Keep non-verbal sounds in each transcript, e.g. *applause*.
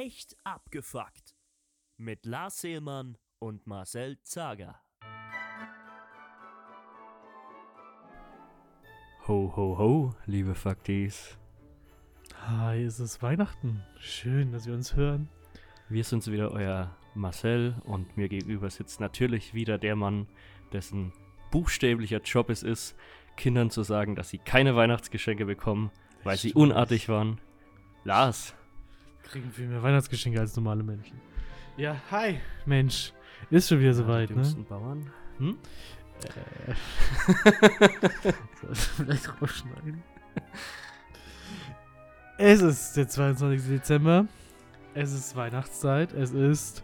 Echt abgefuckt. Mit Lars Seelmann und Marcel Zager. Ho, ho, ho, liebe Faktis. Hi, es ist Weihnachten. Schön, dass wir uns hören. Wir sind wieder euer Marcel und mir gegenüber sitzt natürlich wieder der Mann, dessen buchstäblicher Job es ist, Kindern zu sagen, dass sie keine Weihnachtsgeschenke bekommen, weil sie stimmt. unartig waren. Lars. Kriegen viel mehr Weihnachtsgeschenke als normale Menschen. Ja, hi, Mensch. Ist schon wieder soweit, die ne? Bauern. Hm? Äh. Soll ich vielleicht rausschneiden? Es ist der 22. Dezember. Es ist Weihnachtszeit. Es ist.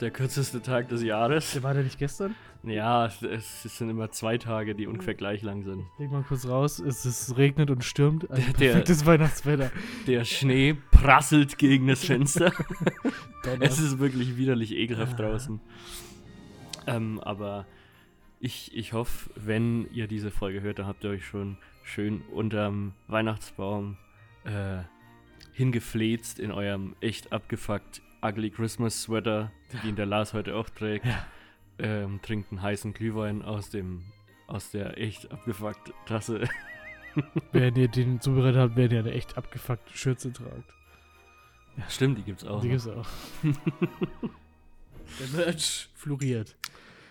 Der kürzeste Tag des Jahres. Der war der nicht gestern? Ja, es, es sind immer zwei Tage, die ungefähr gleich lang sind. Leg mal kurz raus. Es ist regnet und stürmt. Ein Der- der- perfektes Weihnachtswetter. Der Schnee prasselt gegen das Fenster. *laughs* *laughs* Es ist wirklich widerlich ekelhaft Ah. draußen. Ähm, aber ich, ich hoffe, wenn ihr diese Folge hört, dann habt ihr euch schon schön unterm Weihnachtsbaum äh, hingefläzt in eurem echt abgefuckt ugly Christmas Sweater, den der Lars heute auch trägt. Ja. Ähm, trinkt einen heißen Glühwein aus dem aus der echt abgefuckt Tasse. *laughs* Wenn ihr den zubereitet habt, werdet ihr eine echt abgefuckte Schürze tragen. Stimmt, die gibt's auch. Die noch. gibt's auch. *laughs* Der Merch floriert.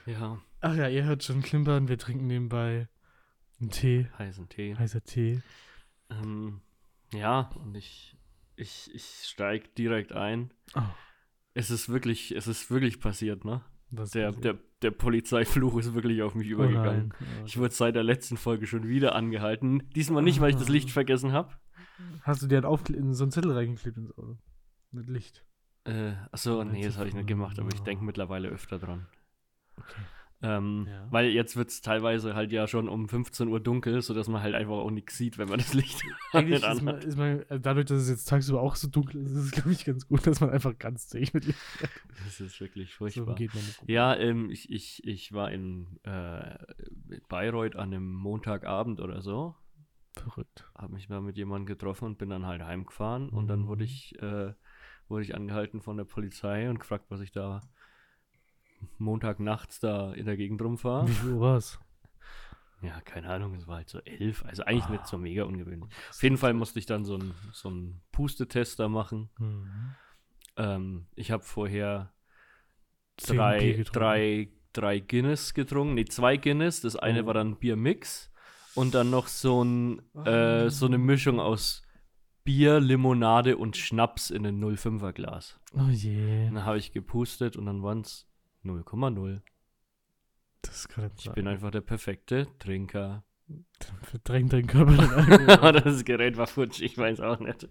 Ja, Ach ja, ihr hört schon klimpern. Wir trinken nebenbei einen Tee. heißen Tee. Heißer Tee. Ähm, ja, und ich, ich, ich steig direkt ein. Oh, Es ist wirklich, es ist wirklich passiert, ne? Was Der, der, der Polizeifluch ist wirklich auf mich oh übergegangen. nein. Oh, Ich wurde seit der letzten Folge schon wieder angehalten. Diesmal nicht, weil ich das Licht Ah. vergessen habe. Hast du dir einen Aufkle in so einen Zettel reingeklebt ins Auto? Mit Licht. Äh, achso, nee, das habe ich nicht gemacht, aber ich denke mittlerweile öfter dran. Okay. Ähm, Ja. Weil jetzt wird es teilweise halt ja schon um 15 Uhr dunkel, sodass man halt einfach auch nichts sieht, wenn man das Licht *laughs* Eigentlich ist man, ist man, äh, dadurch, dass es jetzt tagsüber auch so dunkel ist, ist es, glaube ich, ganz gut, dass man einfach ganz zäh mit ihm. *laughs* Das ist wirklich So furchtbar. rum. Ja, ähm, ich, ich, ich war in äh, Bayreuth an einem Montagabend oder so, Verrückt. habe mich mal mit jemandem getroffen und bin dann halt heimgefahren und dann wurde Mhm. ich, äh, wurde ich angehalten von der Polizei und gefragt, was ich da Montagnachts da in der Gegend rumfahre. Wie viel Uhr war's? Ja, keine Ahnung, es war halt so elf, also eigentlich nicht so Ah. mega ungewöhnlich. Auf jeden Fall musste ich dann so einen so einen Pustetest da machen. Mhm. Ähm, ich habe vorher drei, drei, drei Guinness getrunken. Nee, zwei Guinness. Das eine Oh. war dann Biermix. Und dann noch so, ein, Ah. äh, so eine Mischung aus Bier, Limonade und Schnaps in ein 05er Glas. Oh je. Dann habe ich gepustet und dann waren es 0,0. Das kann Ich sein. bin einfach der perfekte Trinker. Verdrängt dein Körper den das Gerät war futsch, ich weiß auch nicht.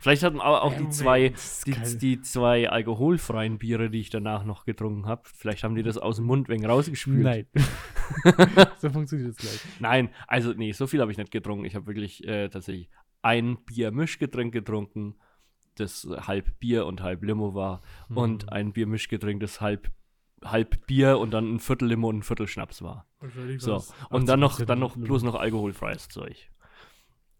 Vielleicht hatten aber auch die zwei, die, die zwei alkoholfreien Biere, die ich danach noch getrunken habe, vielleicht haben die das aus dem Mund wegen rausgespült. Nein. *laughs* so funktioniert das gleich. Nein, also nee, so viel habe ich nicht getrunken. Ich habe wirklich äh, tatsächlich ein Bier-Mischgetränk getrunken, das halb Bier und halb Limo war. Und Mhm. ein Bier-Mischgetränk, das halb, halb Bier und dann ein Viertel Limo und ein Viertel Schnaps war. So. Und dann noch, 80% dann noch bloß noch alkoholfreies Zeug.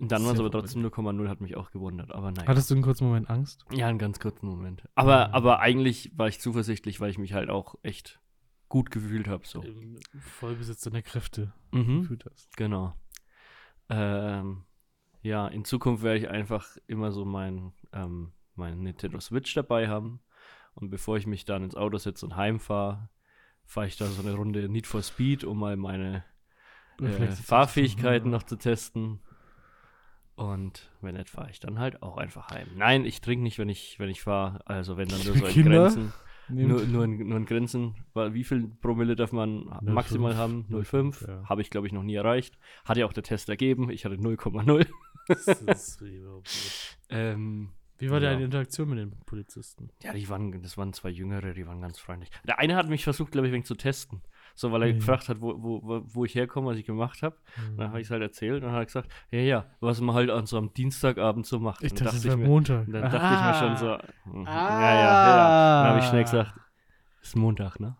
Und dann war es aber trotzdem 0,0, hat mich auch gewundert. Aber nein. Hattest du einen kurzen Moment Angst? Ja, einen ganz kurzen Moment. Aber, Mhm. aber eigentlich war ich zuversichtlich, weil ich mich halt auch echt gut gefühlt habe. So. Im Vollbesitz deiner Kräfte Mhm. gefühlt hast. Genau. Ähm, ja, in Zukunft werde ich einfach immer so mein, ähm, mein Nintendo Switch dabei haben. Und bevor ich mich dann ins Auto setze und heimfahre, fahre ich da so eine Runde Need for Speed, um mal meine äh, Fahrfähigkeiten noch zu testen. Und wenn nicht, fahre ich dann halt auch einfach heim. Nein, ich trinke nicht, wenn ich, wenn ich fahre. Also wenn dann nur so *laughs* in? Grenzen. Nur, nur, in, nur in Grenzen. Wie viel Promille darf man 0,5, maximal haben? 0,5. 0,5, ja. Habe ich, glaube ich, noch nie erreicht. Hat ja auch der Test ergeben. Ich hatte 0,0. Das ist überhaupt *laughs* nicht. ähm, Wie war Ja. deine Interaktion mit den Polizisten? ja, die waren, das waren zwei Jüngere, die waren ganz freundlich. Der eine hat mich versucht, glaube ich, wenig zu testen. So, weil er Mhm. gefragt hat, wo, wo, wo- ich herkomme, was ich gemacht habe. Dann habe ich es halt erzählt und dann hat er gesagt, ja, ja, was man halt an so einem Dienstagabend so macht. Ich dann dachte, es wäre Montag. dann dachte ich mir schon Ah. so, hm, Ah. ja, ja, ja. Dann habe ich schnell gesagt, ist Montag, ne?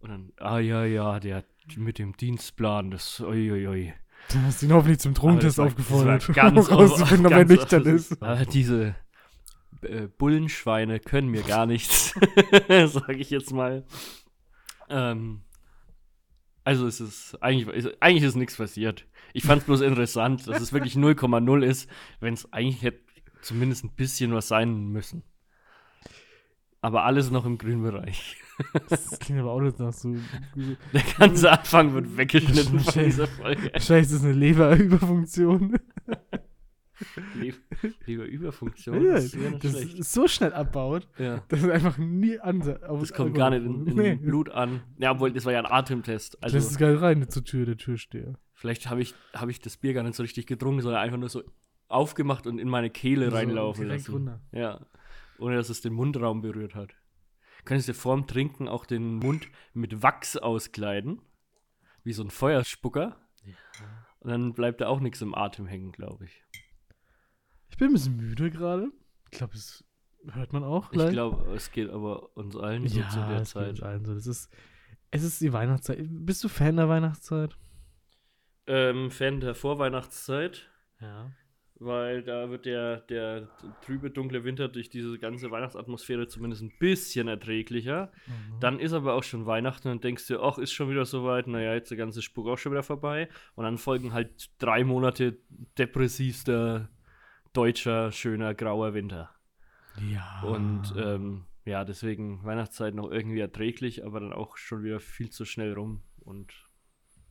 Und dann, ah ja, ja, der mit dem Dienstplan, das, uiuiui. Du hast ihn hoffentlich zum Drohentest aufgefordert, *laughs* ganz rauszufinden, ob er *laughs* nüchtern ist. Aber diese, äh, Bullenschweine können mir gar nichts, *laughs* sage ich jetzt mal. Ähm, also es ist eigentlich, ist, eigentlich ist nichts passiert. Ich fand es bloß interessant, dass es wirklich 0,0 ist, wenn es eigentlich hätte zumindest ein bisschen was sein müssen. Aber alles noch im grünen Bereich. Das klingt aber auch nicht nach so. *laughs* Der ganze Anfang wird weggeschnitten von dieser Folge. Scheiße, das ist eine Leberüberfunktion. Le Leberüberfunktion. Ja, nicht das ist so schnell abbaut, Ja. dass es einfach nie an. Das kommt gar nicht in, in nee. Blut an. Ja, obwohl, das war ja ein Atemtest. Also, das ist geil rein zur Tür, der Türsteher. vielleicht habe ich, hab ich das Bier gar nicht so richtig getrunken, sondern einfach nur so aufgemacht und in meine Kehle reinlaufen direkt lassen. runter. Ja. Ohne dass es den Mundraum berührt hat. Könntest du vorm Trinken auch den Mund mit Wachs auskleiden? Wie so ein Feuerspucker. Und dann bleibt da auch nichts im Atem hängen, glaube ich. Ich bin ein bisschen müde gerade. Ich glaube, das hört man auch. Ich leicht. glaube, es geht aber uns allen so ja, zu der es geht uns Zeit. allen so. Das ist, es ist die Weihnachtszeit. Bist du Fan der Weihnachtszeit? Ähm, Fan der Vorweihnachtszeit. Ja. weil da wird der, der trübe, dunkle Winter durch diese ganze Weihnachtsatmosphäre zumindest ein bisschen erträglicher. Mhm. Dann ist aber auch schon Weihnachten und denkst dir, ach, ist schon wieder soweit, naja, jetzt der ganze Spuk auch schon wieder vorbei. Und dann folgen halt drei Monate depressivster, deutscher, schöner, grauer Winter. Ja. Und ähm, ja, deswegen Weihnachtszeit noch irgendwie erträglich, aber dann auch schon wieder viel zu schnell rum. Und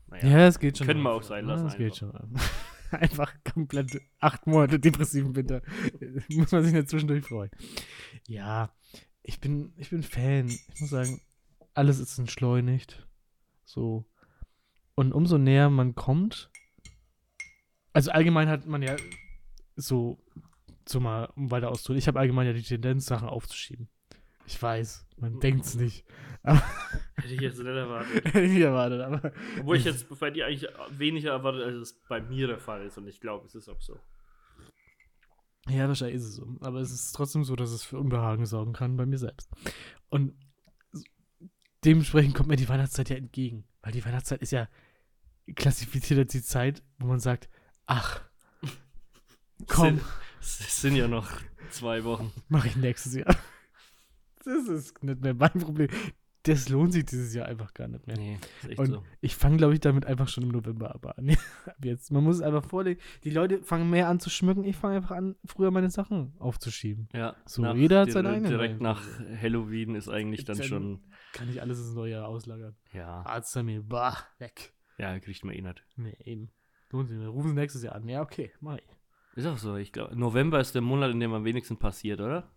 naja, ja, es geht schon. Können wir auch sein Ja, lassen Es geht schon. *laughs* Einfach komplett acht Monate depressiven Winter. *laughs* muss man sich nicht zwischendurch freuen. Ja, ich bin, ich bin Fan. Ich muss sagen, alles ist entschleunigt. So. Und umso näher man kommt, also allgemein hat man ja so, so mal, um weiter auszuholen, ich habe allgemein ja die Tendenz, Sachen aufzuschieben. Ich weiß, man denkt's nicht. hätte ich jetzt nicht erwartet. *laughs* Hätte ich nicht erwartet, aber Obwohl ich jetzt bei dir eigentlich weniger erwartet, als es bei mir der Fall ist. Und ich glaube, es ist auch so. Ja, wahrscheinlich ist es so. Aber es ist trotzdem so, dass es für Unbehagen sorgen kann bei mir selbst. Und dementsprechend kommt mir die Weihnachtszeit ja entgegen. Weil die Weihnachtszeit ist ja klassifiziert als die Zeit, wo man sagt, ach, komm, Es es sind ja noch zwei Wochen. mache ich nächstes Jahr. Das ist nicht mehr mein Problem. Das lohnt sich dieses Jahr einfach gar nicht mehr. Nee, ist echt Und so. ich fange, glaube ich, damit einfach schon im November aber *laughs* an. Ab jetzt. Man muss es einfach vorlegen. Die Leute fangen mehr an zu schmücken. Ich fange einfach an, früher meine Sachen aufzuschieben. Ja, So, jeder hat seinen eigenen Direkt nach. Halloween ist eigentlich dann Dann- schon. Kann ich alles ins neue Jahr auslagern. Ja, Arzttermin, bah, weg. ja, kriegt man eh nicht. Nee, eben. Lohnt sich nicht. Rufen Sie nächstes Jahr an. Ja, okay, mach ich. Ist auch so, ich glaube, November ist der Monat, in dem am wenigsten passiert, oder?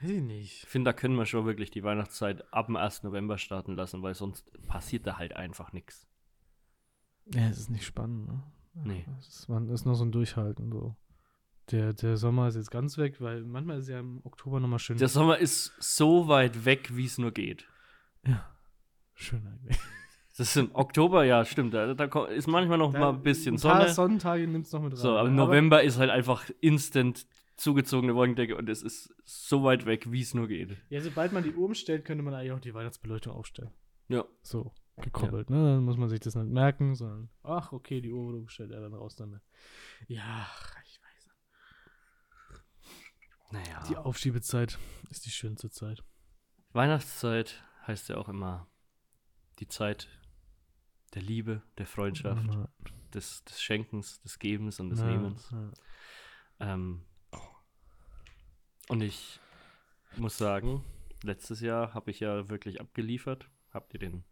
Weiß ich nicht. Ich finde, da können wir schon wirklich die Weihnachtszeit ab dem 1. November starten lassen, weil sonst passiert da halt einfach nichts. Ja, es ist nicht spannend, ne? Nee. Es ist, man ist noch so ein Durchhalten, so. Der, der Sommer ist jetzt ganz weg, weil manchmal ist ja im Oktober nochmal schön. Der Sommer ist so weit weg, wie es nur geht. ja. Schön eigentlich. Das ist im Oktober, ja, stimmt. Da, da ist manchmal noch mal ein bisschen ein paar Sonne. Sonnentage nimmst du noch mit rein. So, aber im Aber- November ist halt einfach instant zugezogene Wolkendecke und es ist so weit weg, wie es nur geht. Ja, sobald man die Uhr umstellt, könnte man eigentlich auch die Weihnachtsbeleuchtung aufstellen. Ja. So, gekoppelt, ne? Dann muss man sich das nicht merken, sondern, ach, okay, die Uhr wurde umgestellt, ja, dann raus damit. Ja, ich weiß. Naja. Die Aufschiebezeit ist die schönste Zeit. Weihnachtszeit heißt ja auch immer die Zeit der Liebe, der Freundschaft, Ja, des, des Schenkens, des Gebens und des ja, Nehmens. ja. Ähm, und ich muss sagen, letztes Jahr habe ich ja wirklich abgeliefert. Habt ihr den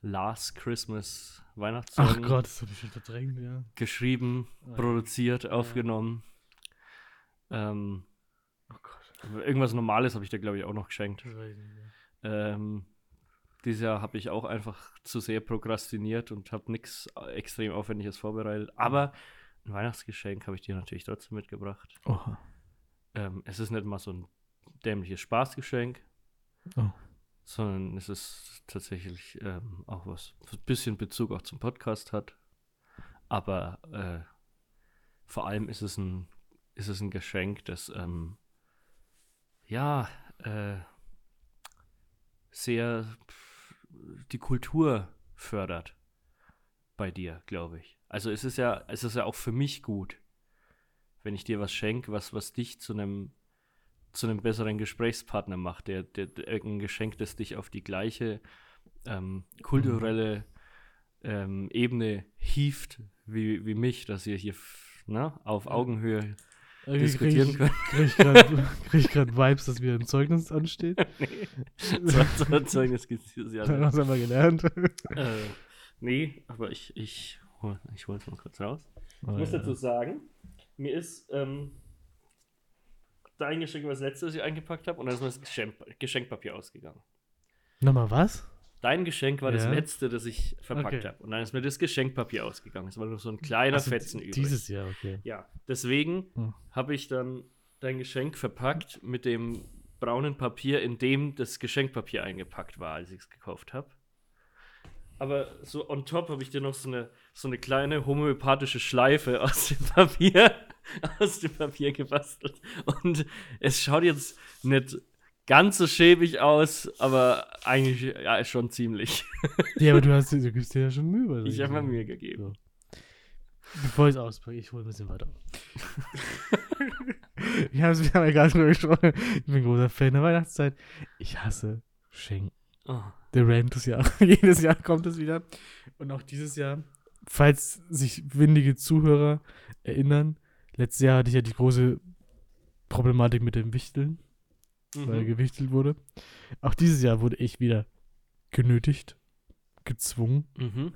Last Christmas Ach Weihnachtssong Gott, das habe ich schon verdrängt, ja. geschrieben, ja. produziert, aufgenommen? Ähm, Oh Gott, irgendwas Normales habe ich dir, glaube ich, auch noch geschenkt. ich nicht mehr. Ähm, dieses Jahr habe ich auch einfach zu sehr prokrastiniert und habe nichts extrem Aufwendiges vorbereitet. Aber ein Weihnachtsgeschenk habe ich dir natürlich trotzdem mitgebracht. Oha. Ähm, es ist nicht mal so ein dämliches Spaßgeschenk, Oh. sondern es ist tatsächlich ähm, auch was, was ein bisschen Bezug auch zum Podcast hat. Aber äh, vor allem ist es ein, ist es ein Geschenk, das ähm, ja äh, sehr die Kultur fördert bei dir, glaube ich. Also es ist ja, es ist ja auch für mich gut, wenn ich dir was schenke, was, was dich zu einem zu einem besseren Gesprächspartner macht, der, der, der ein Geschenk, das dich auf die gleiche ähm, kulturelle ähm, Ebene hieft wie, wie mich, dass ihr hier ne, auf Augenhöhe Irgendwie diskutieren krieg können. ich, krieg ich grad- *laughs* krieg ich gerade Vibes, dass wieder ein Zeugnis ansteht. *laughs* so, so ein Zeugnis gibt es. Dann nicht. haben wir gelernt. Äh, nee, aber ich, ich, ich hole es mal kurz raus. Oh, Ich muss ja. dazu sagen, mir ist ähm, dein Geschenk, was letztes Jahr eingepackt habe, und dann ist mir das Geschenk, Geschenkpapier ausgegangen. Nochmal was? Dein Geschenk war das Ja. letzte, das ich verpackt Okay. habe. Und dann ist mir das Geschenkpapier ausgegangen. Es war nur so ein kleiner Ach so, Fetzen übrig. Dieses Jahr, okay. Ja, deswegen Hm. habe ich dann dein Geschenk verpackt mit dem braunen Papier, in dem das Geschenkpapier eingepackt war, als ich es gekauft habe. Aber so on top habe ich dir noch so eine, so eine kleine homöopathische Schleife *laughs* aus dem Papier, *laughs* aus dem Papier gebastelt. Und es schaut jetzt nicht ganz so schäbig aus, aber eigentlich ja, schon ziemlich. Ja, aber du, hast, du gibst dir ja schon Mühe. Ich habe mir. Mühe gegeben. So. Bevor ich es auspacke, ich hole ein bisschen weiter. *laughs* wir haben haben ja gerade drüber gesprochen. Ich bin großer Fan der Weihnachtszeit. Ich hasse Schenken. Oh. Der Rant des Jahres. *laughs* Jedes Jahr kommt es wieder. Und auch dieses Jahr, falls sich windige Zuhörer erinnern, letztes Jahr hatte ich ja die große Problematik mit dem Wichteln, weil Mhm. gewichtelt wurde. Auch dieses Jahr wurde ich wieder genötigt, gezwungen, Mhm.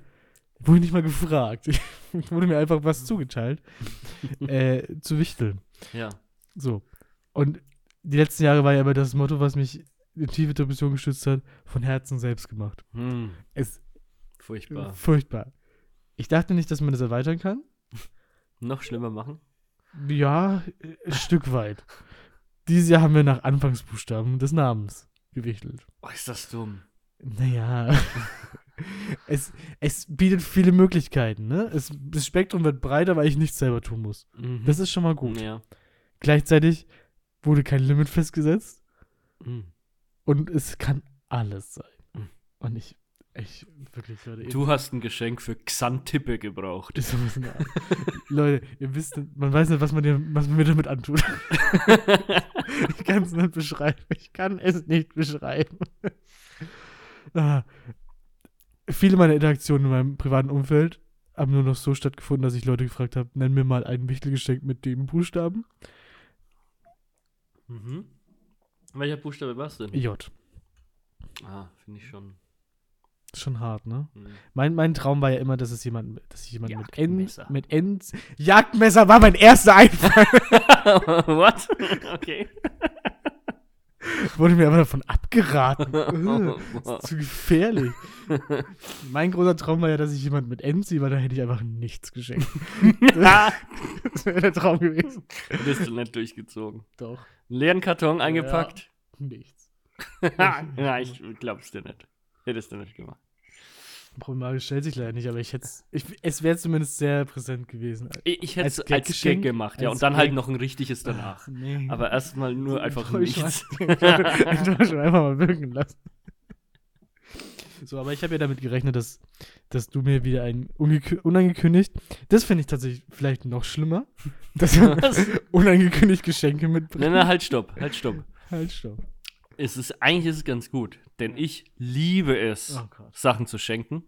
wurde nicht mal gefragt. *laughs* Wurde mir einfach was zugeteilt, *laughs* äh, zu wichteln. Ja. So. Und die letzten Jahre war ja immer das Motto, was mich in tiefe Depression gestützt hat, von Herzen selbst gemacht. Hm. Es Furchtbar. furchtbar. Ich dachte nicht, dass man das erweitern kann. *laughs* Noch schlimmer machen? Ja, ein Stück weit. Dieses Jahr haben wir nach Anfangsbuchstaben des Namens gewichtelt. Oh, ist das dumm. Naja. *laughs* es, es bietet viele Möglichkeiten, ne? Es, das Spektrum wird breiter, weil ich nichts selber tun muss. Mhm. Das ist schon mal gut. Ja. Gleichzeitig wurde kein Limit festgesetzt Mhm. und es kann alles sein. Mhm. Und ich, ich, wirklich, Leute, Du hast ein Geschenk für Xantippe gebraucht. ist. Leute, ihr wisst, man weiß nicht, was man, dir, was man mir damit antut. *laughs* *laughs* Ich kann es nicht beschreiben. Ich kann es nicht beschreiben. *laughs* ah. Viele meiner Interaktionen in meinem privaten Umfeld haben nur noch so stattgefunden, dass ich Leute gefragt habe, nenn mir mal ein Wichtelgeschenk mit dem Buchstaben. mhm. Welcher Buchstabe war es denn? J. Ah, finde ich schon. Schon hart, ne? Hm. Mein, mein Traum war ja immer, dass es jemand, dass ich jemand mit N, Jagdmesser. mit N, Jagdmesser war mein erster Einfall. *laughs* What? Okay. *laughs* Wurde mir aber davon abgeraten. *laughs* Ugh, ist zu gefährlich. mein großer Traum war ja, dass ich jemand mit N ziehe, weil da hätte ich einfach nichts geschenkt. das wäre der Traum gewesen. Bist du nicht durchgezogen. Doch, Einen leeren Karton eingepackt? nichts. Ja, ich glaub's dir nicht. Hättest du nicht gemacht. Problematisch stellt sich leider nicht, aber ich hätte ich, es wäre zumindest sehr präsent gewesen. Ich, ich hätte es Als als, Gaggeschenk? Gag gemacht, ja. Und dann halt noch ein richtiges danach. Nee. Aber erstmal nur einfach nichts. Enttäuschung *laughs* einfach mal wirken lassen. So, aber ich habe ja damit gerechnet, dass, dass du mir wieder ein unangekündigt, das finde ich tatsächlich vielleicht noch schlimmer, dass *laughs* du unangekündigt Geschenke mitbringst. Nein, nein, halt, stopp, halt, stopp. Halt, stopp. Es ist, eigentlich ist es ganz gut, denn ich liebe es, Oh. Sachen zu schenken,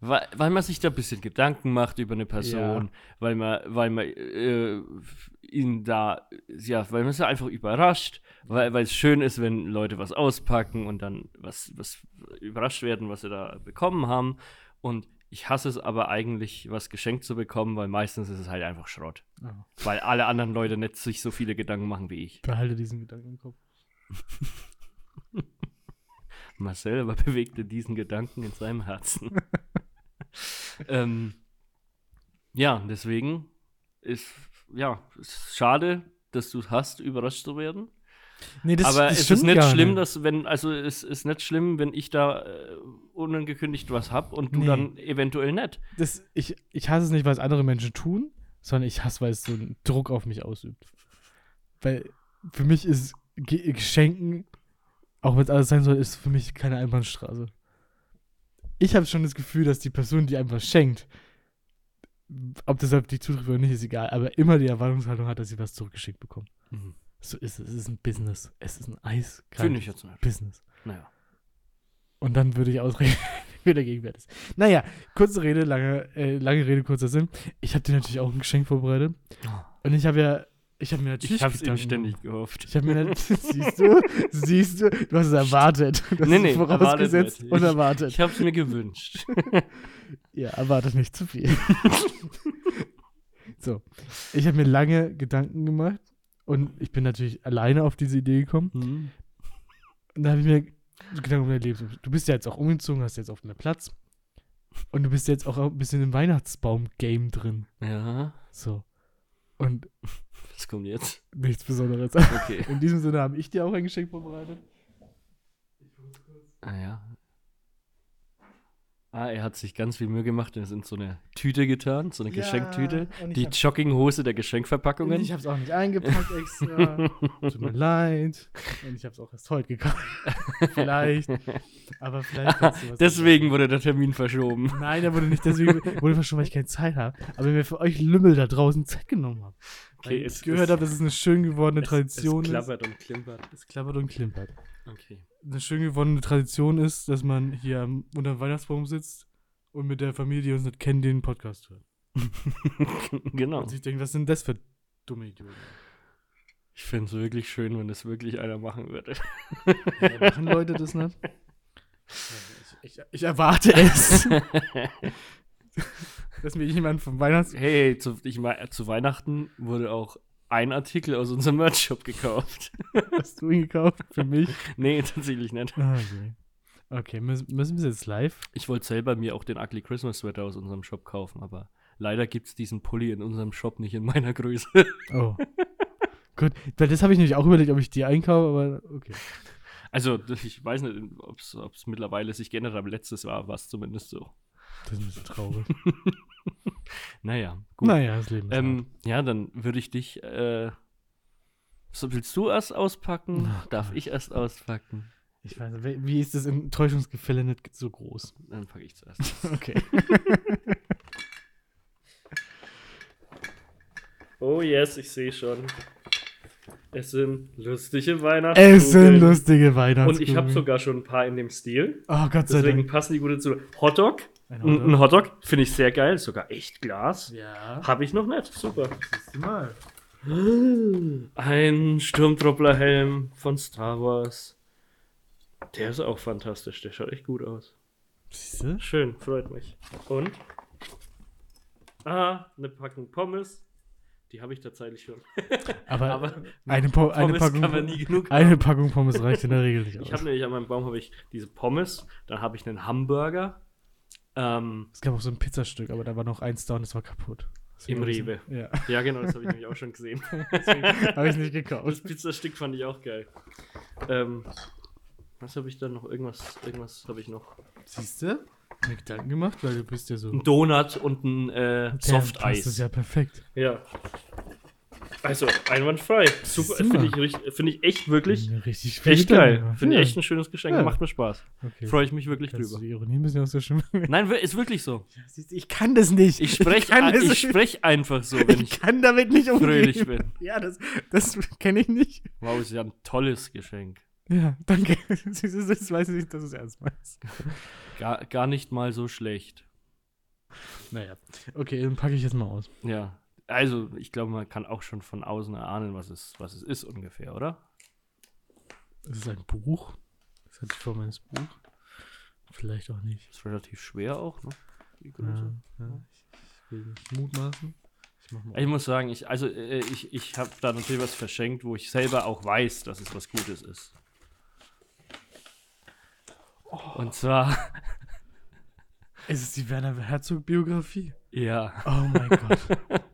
weil, weil man sich da ein bisschen Gedanken macht über eine Person, weil man, weil man äh, ihn da, ja, weil man es einfach überrascht, weil, weil es schön ist, wenn Leute was auspacken und dann was, was überrascht werden, was sie da bekommen haben. Und ich hasse es aber eigentlich, was geschenkt zu bekommen, weil meistens ist es halt einfach Schrott. Oh, Weil alle anderen Leute nicht sich so viele Gedanken machen wie ich. behalte diesen Gedanken im Kopf. Marcel aber *laughs* bewegte diesen Gedanken in seinem Herzen. *laughs* ähm, ja, deswegen ist, ja, es ist schade, dass du es hast, überrascht zu werden. Nee, das, aber das es ist nicht schlimm, dass, wenn, also es ist nicht schlimm, wenn ich da äh, unangekündigt was hab und du Nee. dann eventuell nicht. das, ich, ich hasse es nicht, weil es andere Menschen tun, sondern ich hasse, weil es so einen Druck auf mich ausübt. Weil für mich ist Ge Geschenken, auch wenn es alles sein soll, ist für mich keine Einbahnstraße. Ich habe schon das Gefühl, dass die Person, die einem was schenkt, ob auf die zutrifft oder nicht, ist egal. Aber immer die Erwartungshaltung hat, dass sie was zurückgeschickt bekommt. Mhm. So ist es. Es ist ein Business. Es ist ein Finde eiskaltes ich jetzt nicht. Business. Naja. Und dann würde ich ausreden, *laughs* wie der Gegenwert ist. Naja, kurze Rede, lange, äh, lange Rede, kurzer Sinn. Ich habe dir natürlich auch ein Geschenk vorbereitet. Und ich habe ja, ich habe mir natürlich Ich hab's Gedanken inständig gehofft. Ich habe mir dann, *laughs* siehst du, siehst du, du hast es erwartet. Du hast Nee, nee, es vorausgesetzt erwartet und erwartet. Ich hab's mir gewünscht. *laughs* Ja, erwartet nicht zu viel. *laughs* so, ich habe mir lange Gedanken gemacht und ich bin natürlich alleine auf diese Idee gekommen. Hm. Und da habe ich mir Gedanken um dein Leben. Du bist ja jetzt auch umgezogen, hast jetzt auf mehr Platz. Und du bist jetzt auch ein bisschen im Weihnachtsbaum-Game drin. Ja. So. Und Was kommt jetzt? nichts Besonderes. Okay. In diesem Sinne habe ich dir auch ein Geschenk vorbereitet. Ah ja. Ah, er hat sich ganz viel Mühe gemacht und es in so eine Tüte getan, so eine Ja, Geschenktüte. ich Die Jogginghose der Geschenkverpackungen. ich habe es auch nicht eingepackt extra. *laughs* Tut mir leid. Und ich habe es auch erst heute gekauft. *laughs* vielleicht. Aber vielleicht kannst du was Deswegen wurde der Termin verschoben. Nein, der wurde nicht deswegen, wurde verschoben, weil ich keine Zeit habe. Aber mir für euch Lümmel da draußen Zeit genommen habe. Okay, ich es- gehört es- habe, dass es eine schön gewordene Tradition es ist. klappert und klimpert. Es klappert und klimpert. Okay. Eine schön gewordene Tradition ist, dass man hier am- unter dem Weihnachtsbaum sitzt und mit der Familie, die uns nicht kennen, den Podcast hört. *laughs* genau. Und sich denkt, was sind das für dumme Idioten? Ich fände es wirklich schön, wenn das wirklich einer machen würde. Ja, machen Leute das nicht? *laughs* Ich, ich, ich erwarte es, *laughs* dass mir jemand vom Weihnachts... Hey, zu, ich zu Weihnachten wurde auch ein Artikel aus unserem Merch-Shop gekauft. *laughs* Hast du ihn gekauft für mich? *laughs* nee, tatsächlich nicht. Ah, okay. Okay, müssen, müssen wir jetzt live? Ich wollte selber mir auch den Ugly Christmas Sweater aus unserem Shop kaufen, aber leider gibt es diesen Pulli in unserem Shop nicht in meiner Größe. Oh. Gut, weil das habe ich nämlich auch überlegt, ob ich die einkaufe, aber okay. Also, ich weiß nicht, ob es mittlerweile sich geändert hat, aber letztes Jahr war es zumindest so. Das ist ein bisschen traurig. *laughs* Naja, gut. naja, das Leben. Ähm, ja, dann würde ich dich. Äh, so, willst du erst auspacken? Ach Darf Gott. ich erst auspacken? Ich weiß nicht, wie- ist das Enttäuschungsgefälle nicht so groß? Dann packe ich zuerst. *laughs* Okay. *laughs* Oh yes, ich sehe schon. Es sind lustige Weihnachtskugeln. es sind lustige Weihnachtskugeln. Und ich habe sogar schon ein paar in dem Stil. Oh Gott sei Deswegen Dank. passen die gut dazu. Hotdog. Ein ein Hotdog finde ich sehr geil. Sogar echt Glas. Ja. Habe ich noch nicht. Super. Siehst du mal. Ein Sturmtrupplerhelm von Star Wars. Der ist auch fantastisch. Der schaut echt gut aus. Siehst du? Schön, freut mich. Und? Ah, eine Packung Pommes. Die habe ich tatsächlich schon. *laughs* Aber, Aber eine, po eine, Packung, eine. Packung Pommes reicht in der Regel nicht Ich aus. habe nämlich an meinem Baum habe ich diese Pommes, dann habe ich einen Hamburger ähm, Es gab auch so ein Pizzastück, aber da war noch eins da und das war kaputt. Deswegen im Rewe. Ja, *laughs* Ja, genau, das habe ich nämlich auch schon gesehen. *laughs* *laughs* habe ich nicht Das gekauft. Pizzastück fand ich auch geil. Ähm, was habe ich dann noch? Irgendwas, irgendwas habe ich noch. Siehst du? Mir Gedanken gemacht, weil du bist ja so. Ein Donut und ein äh, Das ist Softeis. ja perfekt. Ja. Also, einwandfrei. Super, du finde ich, finde ich echt wirklich richtig viel echt geil. Finde ich Ja. echt ein schönes Geschenk. Ja. Macht mir Spaß. Okay. Freue ich mich wirklich Kannst du drüber. die Ironie ein bisschen aus der Stimme? *laughs* Nein, ist wirklich so. Du, Ich kann das nicht. Ich spreche ich nicht. sprech einfach so, wenn Ich ich kann damit nicht umgehen. fröhlich bin. Ja, das, das kenne ich nicht. Wow, ist ja ein tolles Geschenk. Ja, danke. Du, *laughs* Das weiß ich nicht, dass du es ernst meinst. Gar, gar nicht mal so schlecht. Naja. Okay, dann packe ich jetzt mal aus. Ja. Also, ich glaube, man kann auch schon von außen erahnen, was es, was es ist ungefähr, oder? Das ist ein Buch. Das hat die Form eines Buch. Vielleicht auch nicht. Ist relativ schwer auch, ne? Die Ja, Größe. ja. Ich, ich will nicht mutmaßen. Ich. Ich muss sagen, ich, also äh, ich, ich habe da natürlich was verschenkt, wo ich selber auch weiß, dass es was Gutes ist. Und zwar, *laughs* Es ist die Werner Herzog-Biografie. ja. Oh mein Gott. *laughs*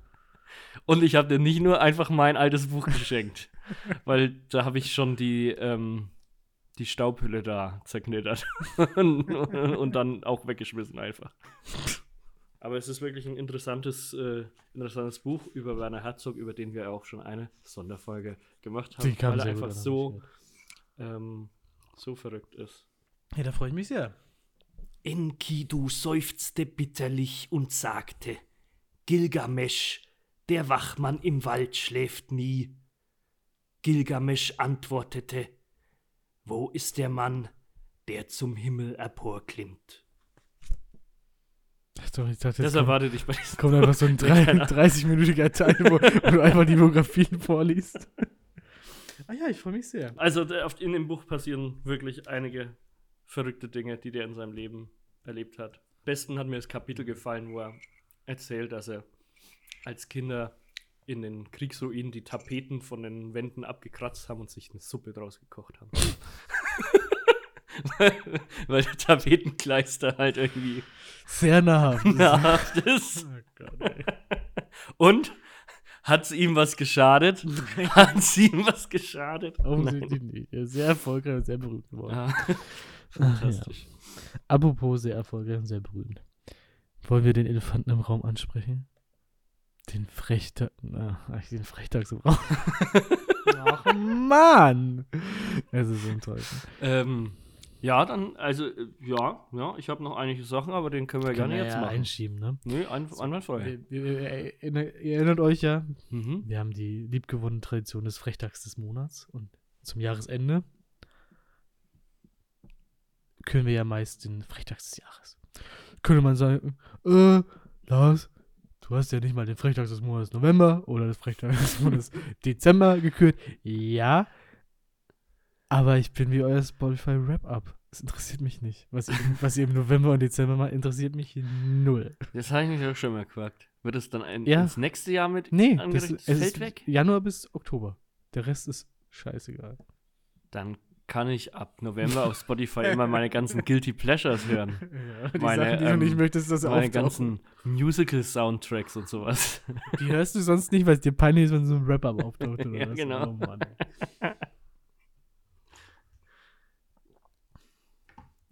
Und ich habe dir nicht nur einfach mein altes Buch geschenkt, *laughs* weil da habe ich schon die, ähm, die Staubhülle da zerknittert *laughs* und, und dann auch weggeschmissen einfach. Aber es ist wirklich ein interessantes, äh, interessantes Buch über Werner Herzog, über den wir auch schon eine Sonderfolge gemacht haben, Die kam weil er einfach so, ähm, so verrückt ist. Ja, da freue ich mich sehr. Enkidu seufzte bitterlich und sagte: Gilgamesch, der Wachmann im Wald schläft nie. Gilgamesch antwortete, Wo ist der Mann, der zum Himmel emporklimmt? Ach doch, ich dachte, Das erwartet dich bei diesem kommt einfach so ein drei- 30-minütiger Teil, wo, wo du einfach die Biografien vorliest. ah ja, ich freue mich sehr. Also in dem Buch passieren wirklich einige verrückte Dinge, die der in seinem Leben erlebt hat. Besten hat mir das Kapitel gefallen, wo er erzählt, dass er als Kinder in den Kriegsruinen die Tapeten von den Wänden abgekratzt haben und sich eine Suppe draus gekocht haben. weil, *laughs* weil der Tapetenkleister halt irgendwie Sehr nahrhaft. nahrhaft ist. Oh Gott, ey. Und hat es ihm was geschadet? Hat es ihm was geschadet? Offensichtlich nicht. Er ist sehr erfolgreich und sehr berühmt geworden. Ja. Ach, *laughs* ja. Fantastisch. Apropos sehr erfolgreich und sehr berühmt. Wollen wir den Elefanten im Raum ansprechen? Den Frechtag. Na, ach, den Frechtags im Raum. *laughs* Ach, Mann! Es ist enttäuschend. Ähm, ja, dann, also, äh, ja, ja, ich habe noch einige Sachen, aber den können wir Kann gerne man jetzt ja machen. einschieben, ne? Nö, ein, einwandfrei. Wir, wir, wir, erinner- ihr erinnert euch ja, Mhm. wir haben die liebgewonnene Tradition des Frechtags des Monats und zum Jahresende können wir ja meist den Frechtags des Jahres. Könnte man sagen, äh, Lars, du hast ja nicht mal den Frechtag des Monats November oder das Frechtag des Monats *laughs* Dezember gekürt. Ja, aber ich bin wie euer Spotify Wrap-Up. Es interessiert mich nicht. Was ihr, was ihr im November und Dezember macht, interessiert mich null. Das habe ich mich auch schon mal gefragt. Wird es dann ein, Ja. ins nächste Jahr mit Nee, das, Das ist fällt weg? Januar bis Oktober. Der Rest ist scheißegal. Dann kann ich ab November auf *laughs* Spotify immer meine ganzen Guilty Pleasures hören. *laughs* Ja, die Meine, Sachen, die du ähm, nicht möchtest, dass meine auftauchen. ganzen Musical-Soundtracks und sowas. *laughs* Die hörst du sonst nicht, weil es dir peinlich ist, wenn so ein Rapper auftaucht. Oder Ja, was? genau. Oh Mann.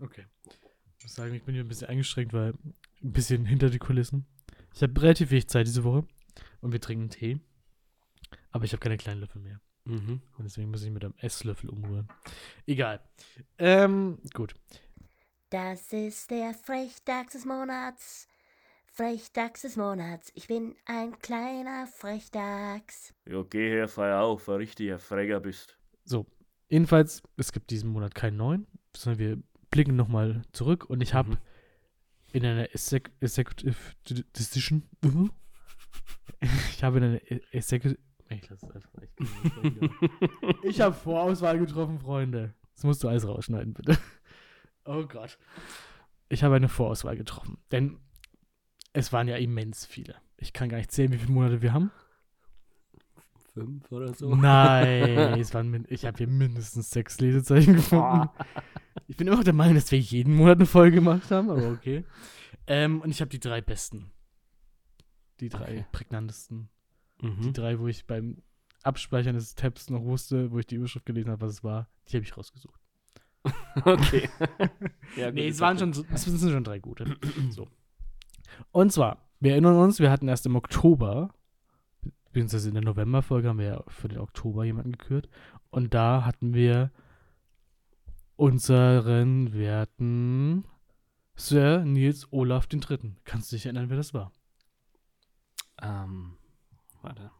Okay. Ich muss sagen, ich bin hier ein bisschen eingeschränkt, weil ein bisschen hinter die Kulissen. Ich habe relativ wenig Zeit diese Woche und wir trinken Tee. Aber ich habe keine kleinen Löffel mehr. Mhm. Und deswegen muss ich mit einem Esslöffel umrühren. Egal. Ähm, gut. Das ist der Frechtags des Monats. Frechtags des Monats. Ich bin ein kleiner Frechtags. Ja, geh her, feier auf, ein richtiger Fräger bist. So, jedenfalls, es gibt diesen Monat keinen neuen, sondern wir blicken nochmal zurück und ich habe Mhm. in einer Exec Executive Decision, *laughs* ich habe in einer E- Executive, ich lasse es einfach, mehr. ich habe Vorauswahl getroffen, Freunde. Das musst du alles rausschneiden, bitte. Oh Gott. Ich habe eine Vorauswahl getroffen, denn es waren ja immens viele. Ich kann gar nicht zählen, wie viele Monate wir haben. Fünf oder so. Nein, *laughs* es waren min ich habe hier mindestens sechs Lesezeichen gefunden. Ich bin immer noch der Meinung, dass wir jeden Monat eine Folge gemacht haben, aber okay. ähm, und ich habe die drei besten. Die drei Okay. prägnantesten. Die Mhm. drei, wo ich beim Abspeichern des Tabs noch wusste, wo ich die Überschrift gelesen habe, was es war, die habe ich rausgesucht. *laughs* Okay. *laughs* ja, Nee, es waren schon, es sind schon drei gute. *clears throat* so. Und zwar, wir erinnern uns, wir hatten erst im Oktober, beziehungsweise in der Novemberfolge haben wir ja für den Oktober jemanden gekürt. Und da hatten wir unseren werten Sir Nils Olaf den Dritten. Kannst du dich erinnern, wer das war? Ähm, warte.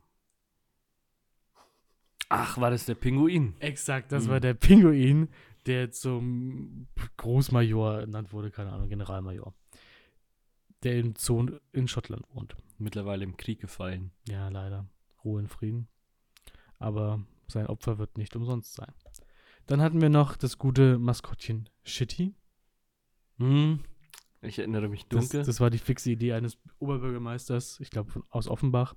Ach, war das der Pinguin? Exakt, das Mhm. war der Pinguin, der zum Großmajor ernannt wurde, keine Ahnung, Generalmajor. Der im Zoo in Schottland wohnt. Mittlerweile im Krieg gefallen. Ja, leider. Ruhe in Frieden. Aber sein Opfer wird nicht umsonst sein. Dann hatten wir noch das gute Maskottchen Shitty. Hm. Ich erinnere mich Das, dunkel. das war die fixe Idee eines Oberbürgermeisters, ich glaube aus Offenbach,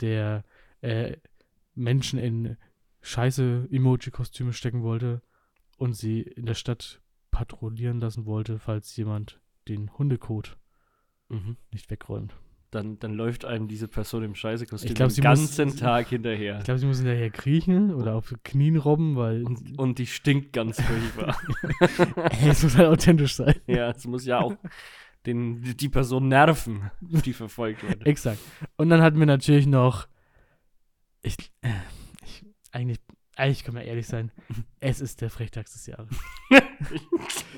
der äh, Menschen in scheiße Emoji-Kostüme stecken wollte und sie in der Stadt patrouillieren lassen wollte, falls jemand den Hundekot mhm. nicht wegräumt. Dann, dann läuft einem diese Person im Scheiße-Kostüm den sie muss- ganzen Tag hinterher. Ich glaube, sie muss hinterher kriechen oder auf Knien robben, weil Und, und die stinkt ganz furchtbar. *laughs* es muss halt authentisch sein. ja, es muss ja auch den, die Person nerven, die verfolgt wird. *laughs* Exakt. Und dann hatten wir natürlich noch. Ich, äh, ich eigentlich, eigentlich können wir ehrlich sein. *laughs* Es ist der Frechtags des Jahres. *laughs*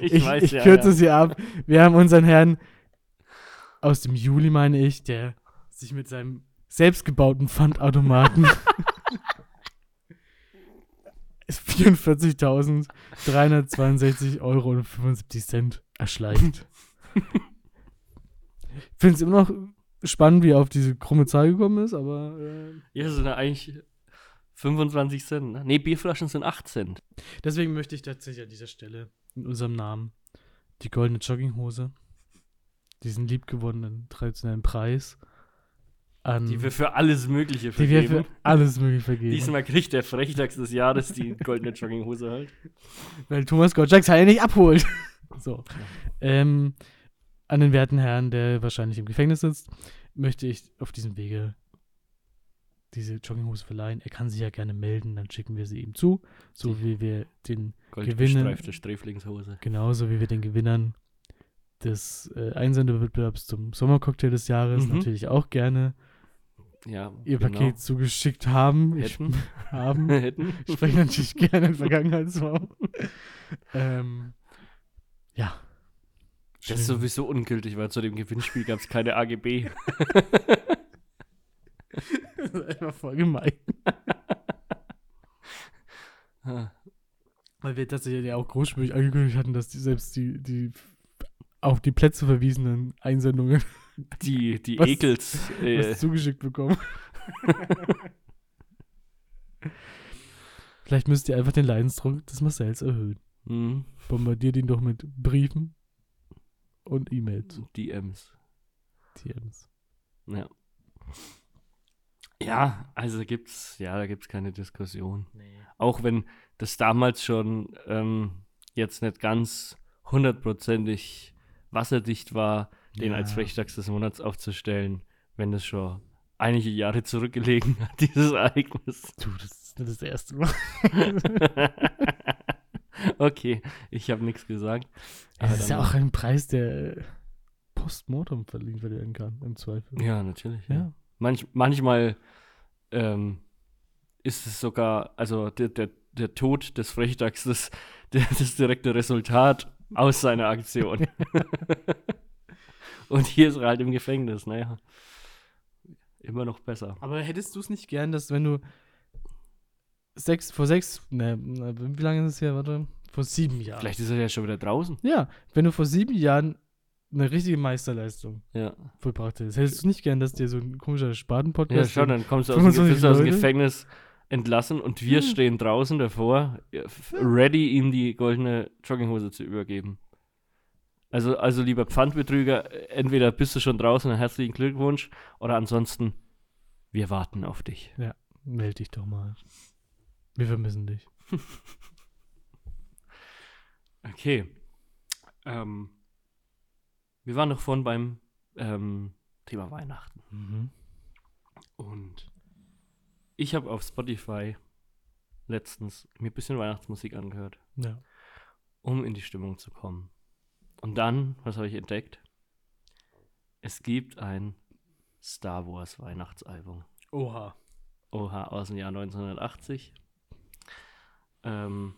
Ich, Ich, weiß ich ja. kürze ja. es hier ab. Wir haben unseren Herrn aus dem Juli, meine ich, der sich mit seinem selbstgebauten Pfandautomaten 44.362 Euro und 75 Cent erschleicht. *laughs* Ich finde es immer noch spannend, wie er auf diese krumme Zahl gekommen ist, aber äh, Ja, das sind ja eigentlich 25 Cent. Ne, nee, Bierflaschen sind 8 Cent. deswegen möchte ich tatsächlich an dieser Stelle in unserem Namen die goldene Jogginghose, diesen liebgewonnenen traditionellen Preis an Die wir für alles Mögliche die wir vergeben. für alles möglich vergeben. Diesmal kriegt der Frechdachs des Jahres die goldene Jogginghose halt. Weil Thomas Gottschalk ja nicht abholt. *laughs* so. Ähm, an den werten Herrn, der wahrscheinlich im Gefängnis sitzt, möchte ich auf diesem Wege diese Jogginghose verleihen. Er kann sich ja gerne melden, dann schicken wir sie ihm zu. So wie wir den, Goldgestreifte Sträflingshose. genauso wie wir den Gewinnern des äh, Einsendewettbewerbs zum Sommercocktail des Jahres Mhm. natürlich auch gerne Ja, ihr genau. Paket zugeschickt haben. Ich, Hätten. *laughs* haben. *laughs* Hätten. Ich spreche natürlich gerne in Vergangenheitsform. *laughs* ähm, ja. Das ist sowieso ungültig, weil zu dem Gewinnspiel gab es keine AGB. *laughs* Das ist einfach voll gemein. *laughs* Weil wir tatsächlich ja auch großspurig angekündigt hatten, dass die selbst die, die auf die Plätze verwiesenen Einsendungen *laughs* Die, die Was- Ekels. Äh, was zugeschickt bekommen. Vielleicht müsst ihr einfach den Leidensdruck des Marcells erhöhen. mh, Bombardiert ihn doch mit Briefen und E-Mails. DMs. TMs. Ja. Ja, also gibt's, ja, da gibt's keine Diskussion. Auch wenn das damals schon ähm, jetzt nicht ganz hundertprozentig wasserdicht war, den Ja. als Frechdachs des Monats aufzustellen, wenn das schon einige Jahre zurückgelegen hat, *laughs* dieses Ereignis. Du, das ist nicht das erste Mal. *laughs* okay, ich habe nichts gesagt. Es ist ja auch ein Preis, der postmortem verliehen werden kann, im Zweifel. Ja, natürlich. Ja. Ja. Manch, manchmal ähm, ist es sogar, also der, der, der Tod des Frechdachs das, der, das direkte Resultat aus seiner Aktion. *laughs* Und hier ist er halt im Gefängnis, naja. Immer noch besser. Aber hättest du es nicht gern, dass wenn du sechs, vor sechs, ne, na, wie lange ist es her, warte, vor sieben Jahren. Vielleicht ist er ja schon wieder draußen. Ja, wenn du vor sieben Jahren eine richtige Meisterleistung Ja, vollbracht hättest, hättest du nicht gern, dass dir so ein komischer ja Spaten-Podcast schon, dann kommst du aus dem, 25 bist du aus dem? Gefängnis entlassen und wir Ja. stehen draußen davor, ja, ready, ihm die goldene Jogginghose zu übergeben. Also, also lieber Pfandbetrüger, entweder bist du schon draußen, herzlichen Glückwunsch, oder ansonsten, wir warten auf dich. Meld dich doch mal. Wir vermissen dich. *laughs* Okay. Ähm, wir waren noch vorhin beim ähm, Thema Weihnachten. Mhm. Und ich habe auf Spotify letztens mir ein bisschen Weihnachtsmusik angehört. Ja. um in die Stimmung zu kommen. Und dann, was habe ich entdeckt? Es gibt ein Star Wars Weihnachtsalbum. Oha. Oha, aus dem Jahr 1980. Ähm,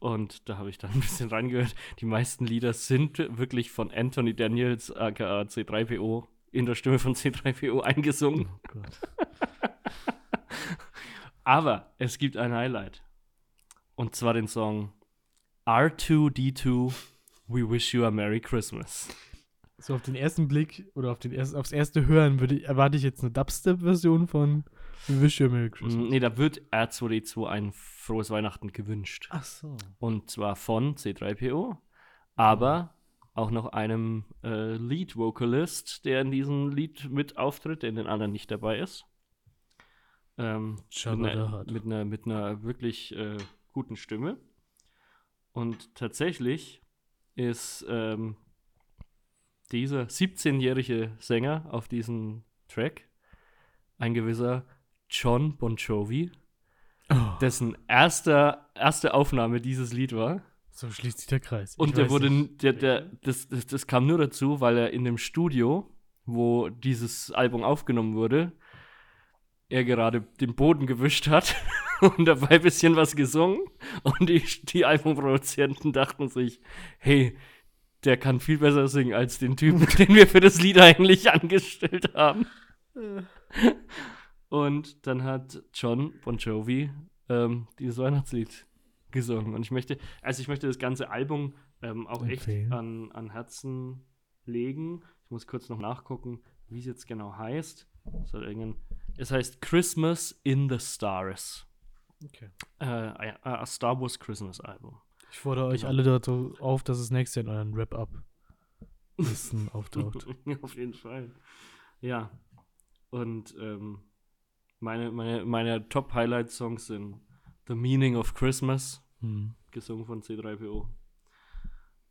und da habe ich dann *laughs* ein bisschen reingehört. Die meisten Lieder sind wirklich von Anthony Daniels, aka C3PO, in der Stimme von C3PO eingesungen. Oh Gott. *laughs* Aber es gibt ein Highlight. Und zwar den Song R2D2 We Wish You a Merry Christmas. So auf den ersten Blick oder auf den ersten, aufs erste Hören würde ich, erwarte ich jetzt eine Dubstep-Version von Wish You a Merry Christmas. Mm, Nee, da wird R2D2 ein frohes Weihnachten gewünscht. Ach so. Und zwar von C3PO, aber auch noch einem äh, Lead-Vocalist, der in diesem Lied mit auftritt, der in den anderen nicht dabei ist. Ähm, mit, einer, mit, einer, mit einer wirklich äh, guten Stimme. Und tatsächlich ist ähm, dieser 17-jährige Sänger auf diesem Track ein gewisser John Bon Jovi, Oh, dessen erster, erste Aufnahme dieses Lied war. so schließt sich der Kreis. Und Ich der wurde, der, der, das, das, das kam nur dazu, weil er in dem Studio, wo dieses Album aufgenommen wurde, er gerade den Boden gewischt hat *laughs* und dabei ein bisschen was gesungen. Und die, die Albumproduzenten dachten sich, hey, der kann viel besser singen als den Typen, *laughs* den wir für das Lied eigentlich angestellt haben. Und dann hat John Bon Jovi ähm, dieses Weihnachtslied gesungen. Und ich möchte, also ich möchte das ganze Album ähm, auch Empfehlen. echt an, an Herzen legen. Ich muss kurz noch nachgucken, wie es jetzt genau heißt. Es, es heißt Christmas in the Stars. Okay. Äh, ein- ein Star Wars Christmas Album. Ich fordere euch Genau. alle dazu auf, dass es nächstes Jahr in euren Wrap-Up-Listen *laughs* auftaucht. Auf jeden Fall. Ja. Und ähm, meine, meine, meine Top-Highlight-Songs sind The Meaning of Christmas, Hm. gesungen von C3PO.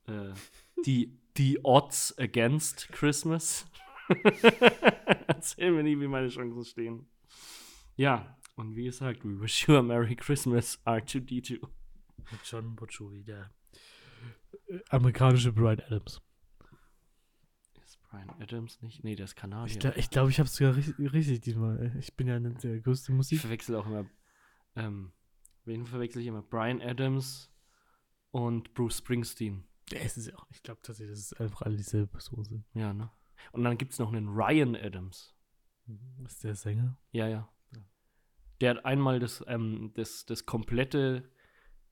Äh, die, die Odds Against Christmas. *laughs* Erzähl mir nie, wie meine Chancen stehen. Ja, und wie gesagt, we wish you a Merry Christmas, R2D2. Mit John Bon Jovi, der äh, amerikanische Brian Adams. Ist Brian Adams nicht? Nee, der ist Kanadier. Ich glaube, ich, glaub, ich habe es sogar richtig, richtig diesmal. Ich bin ja nicht der größte Ich Musik. verwechsel auch immer, ähm, wen verwechsel ich immer? Brian Adams und Bruce Springsteen. Ja, es ist ja auch. Ich glaube tatsächlich, dass es einfach alle dieselbe Person sind. Ja, ne? Und dann gibt es noch einen Ryan Adams. Ist der Sänger? Ja, ja. Der hat einmal das, ähm, das, das komplette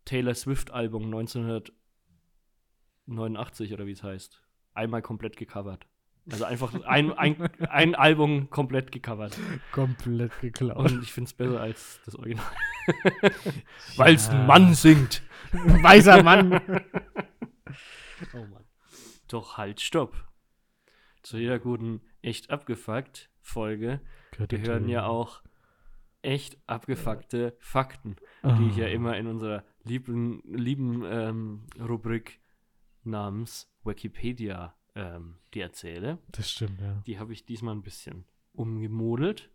Taylor Swift-Album 1989 oder wie es heißt, einmal komplett gecovert. Also einfach ein, ein, ein Album komplett gecovert. Komplett geklaut. Und ich finde es besser als das Original. *laughs* Weil es ein Mann singt. Ein weißer Mann. *laughs* oh Mann. Doch halt, stopp. Zu jeder guten echt abgefuckt Folge gehören ja auch echt abgefuckte Fakten, die ich ja immer in unserer lieben, lieben ähm, Rubrik namens Wikipedia ähm, die erzähle. Das stimmt, ja. Die habe ich diesmal ein bisschen umgemodelt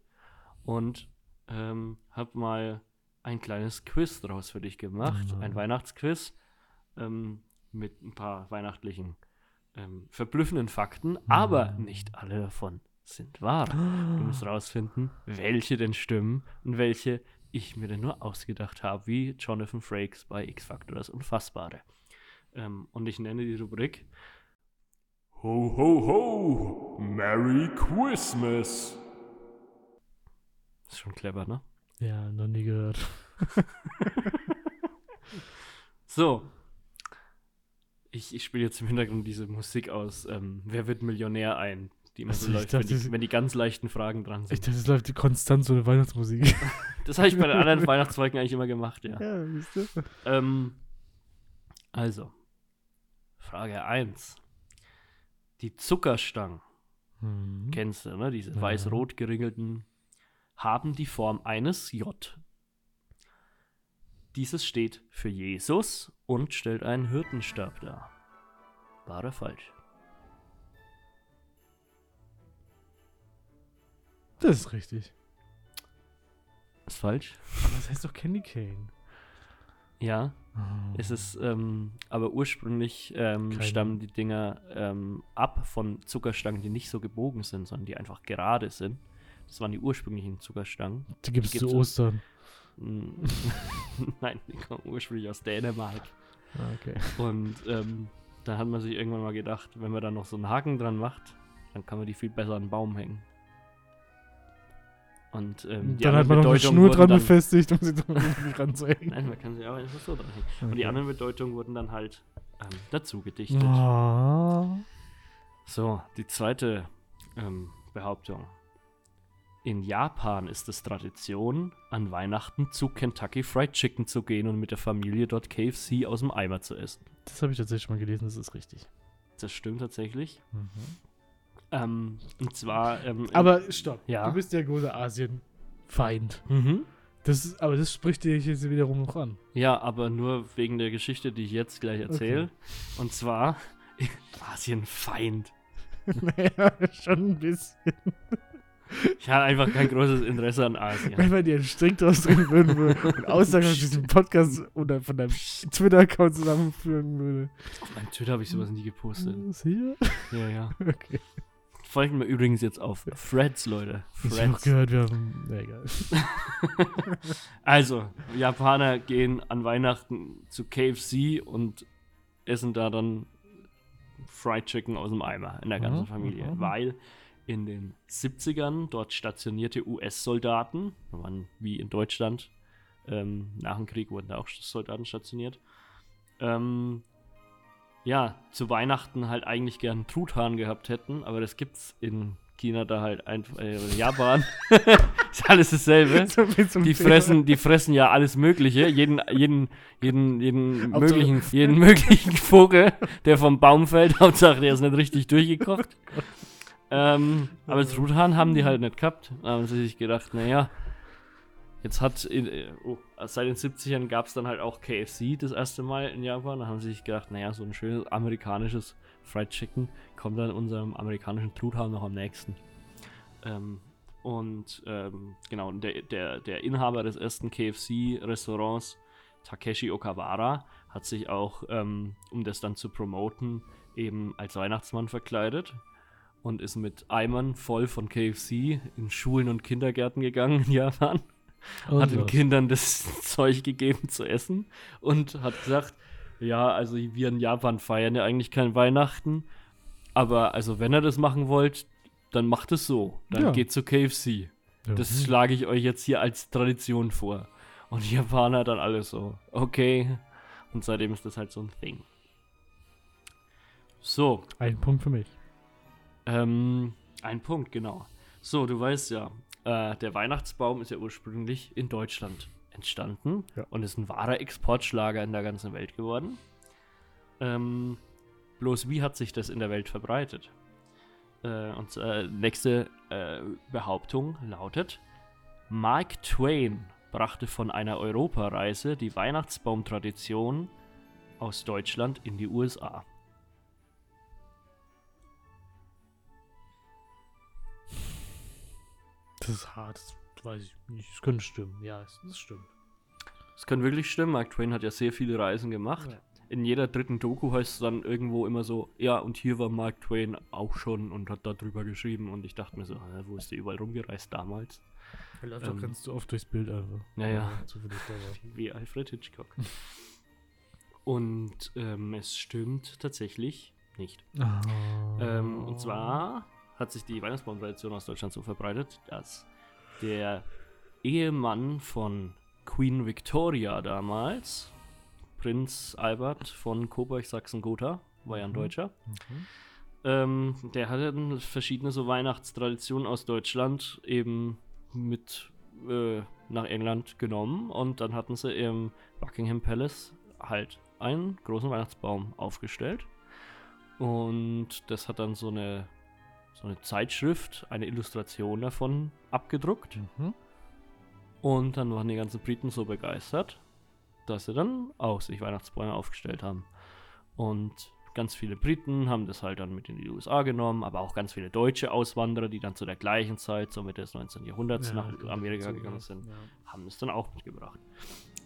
und ähm, habe mal ein kleines Quiz draus für dich gemacht. Mhm. Ein Weihnachtsquiz ähm, mit ein paar weihnachtlichen ähm, verblüffenden Fakten, aber nicht alle davon sind wahr. Du musst *gasps* rausfinden, welche denn stimmen und welche ich mir denn nur ausgedacht habe, wie Jonathan Frakes bei X Factor das Unfassbare. Ähm, und ich nenne die Rubrik Ho, ho, ho! Merry Christmas! Ist schon clever, ne? Ja, noch nie gehört. *laughs* So. Ich, ich spiele jetzt im Hintergrund diese Musik aus ähm, Wer wird Millionär ein, die immer so Also ich läuft, wenn dachte, die, sie- wenn die ganz leichten Fragen dran Ich sind. dachte, es läuft konstant so eine Weihnachtsmusik. *laughs* Das habe ich bei den anderen *laughs* Weihnachtsfolgen eigentlich immer gemacht, ja. ja, siehst du? Ähm, also, Frage 1. Die Zuckerstangen, Hm. kennst du, ne? Diese Ja. weiß-rot geringelten, haben die Form eines J. Dieses steht für Jesus und stellt einen Hirtenstab dar. Wahr oder falsch? Das ist richtig. Ist falsch? Aber das heißt doch Candy Cane. Ja, Oh. es ist, ähm, aber ursprünglich ähm, stammen die Dinger ähm, ab von Zuckerstangen, die nicht so gebogen sind, sondern die einfach gerade sind. Das waren die ursprünglichen Zuckerstangen. Die gibt es zu Ostern. *laughs* Nein, die kommen ursprünglich aus Dänemark. Ah, okay. Und ähm, da hat man sich irgendwann mal gedacht, wenn man da noch so einen Haken dran macht, dann kann man die viel besser an den Baum hängen. Und ähm, dann hat man noch eine Schnur dran dann, befestigt, um sie dran *laughs* ranzuhängen. Nein, man kann sie auch einfach so dran hängen. Und die Okay. anderen Bedeutungen wurden dann halt ähm, dazu gedichtet. Ah. So, die zweite ähm, Behauptung. In Japan ist es Tradition, an Weihnachten zu Kentucky Fried Chicken zu gehen und mit der Familie dort KFC aus dem Eimer zu essen. Das habe ich tatsächlich mal gelesen, das ist richtig. Das stimmt tatsächlich. Mhm. Ähm, und zwar. Ähm, Aber stopp, Ja. du bist der große Asien-Feind. Mhm. Das ist, aber das spricht dich jetzt wiederum noch an. Ja, aber nur wegen der Geschichte, die ich jetzt gleich erzähle. Und zwar *laughs* Asienfeind. *laughs* naja, schon ein bisschen. Ich habe einfach kein großes Interesse an Asien. Wenn man dir einen Strick draus drehen würde würde und Aussagen aus diesem Podcast oder von deinem Twitter-Account zusammenführen würde. Auf meinem Twitter habe ich sowas nie gepostet. Sicher? Ja, ja. *laughs* Okay. Folgt mir übrigens jetzt auf Threads, Leute. Ich habe Threads. gehört, wir haben. Na egal. *laughs* Also, Japaner gehen an Weihnachten zu KFC und essen da dann Fried Chicken aus dem Eimer in der ganzen Mhm, Familie. mhm. Weil in den 70ern dort stationierte US-Soldaten, waren wie in Deutschland, ähm, nach dem Krieg wurden da auch Soldaten stationiert, ähm, ja, zu Weihnachten halt eigentlich gern Truthahn gehabt hätten, aber das gibt's in China da halt einfach, äh, Japan. *laughs* ist alles dasselbe. *laughs* So Die fressen, die fressen ja alles Mögliche, jeden, jeden, jeden, jeden Hauptsache- möglichen, jeden möglichen Vogel, der vom Baum fällt. *laughs* Hauptsache, der ist nicht richtig durchgekocht. ähm, aber Truthahn haben die halt nicht gehabt. Da haben sie sich gedacht, naja, jetzt hat, in, äh, oh, seit den 70ern gab es dann halt auch KFC das erste Mal in Japan. Da haben sie sich gedacht, naja, so ein schönes amerikanisches Fried Chicken kommt dann unserem amerikanischen Truthahn noch am nächsten. Ähm, und ähm, genau, der, der, der Inhaber des ersten KFC-Restaurants, Takeshi Okawara, hat sich auch, ähm, um das dann zu promoten, eben als Weihnachtsmann verkleidet und ist mit Eimern voll von KFC in Schulen und Kindergärten gegangen in Japan. Und hat den. Kindern das *laughs* Zeug gegeben zu essen und hat gesagt, ja, also wir in Japan feiern ja eigentlich kein Weihnachten, aber also wenn ihr das machen wollt, dann macht es so. Dann Ja. geht zu KFC. Ja. Das schlage ich euch jetzt hier als Tradition vor. Und die Japaner dann alles so, okay. Und seitdem ist das halt so ein Thing. So, Ein Punkt für mich. ähm, ein Punkt, genau. So, du weißt ja, äh, der Weihnachtsbaum ist ja ursprünglich in Deutschland entstanden Ja. und ist ein wahrer Exportschlager in der ganzen Welt geworden. Ähm, bloß wie hat sich das in der Welt verbreitet? Äh, und äh, nächste äh, Behauptung lautet: Mark Twain brachte von einer Europareise die Weihnachtsbaumtradition aus Deutschland in die USA. Das ist hart. Das weiß ich nicht. Das könnte stimmen. Ja, es- das stimmt. Das kann wirklich stimmen. Mark Twain hat ja sehr viele Reisen gemacht. Ja. In jeder dritten Doku heißt es dann irgendwo immer so, ja, und hier war Mark Twain auch schon und hat darüber geschrieben. Und ich dachte mir so, wo ist der überall rumgereist damals? Er läuft Ähm, ganz oft durchs Bild einfach. Ja, ja. Wie Alfred Hitchcock. und ähm, es stimmt tatsächlich nicht. Ähm, und zwar hat sich die Weihnachtsbaumtradition aus Deutschland so verbreitet, dass der Ehemann von Queen Victoria damals, Prinz Albert von Coburg-Sachsen-Gotha, war ja ein Mhm. Deutscher, Mhm. ähm, der hatte dann verschiedene so Weihnachtstraditionen aus Deutschland eben mit äh, nach England genommen und dann hatten sie im Buckingham Palace halt einen großen Weihnachtsbaum aufgestellt und das hat dann so eine so eine Zeitschrift, eine Illustration davon abgedruckt Mhm. und dann waren die ganzen Briten so begeistert, dass sie dann auch sich Weihnachtsbäume aufgestellt haben. Und ganz viele Briten haben das halt dann mit in die USA genommen, aber auch ganz viele deutsche Auswanderer, die dann zu der gleichen Zeit, so Mitte des 19. Jahrhunderts, Ja, nach Amerika so, gegangen sind, Ja. haben es dann auch mitgebracht.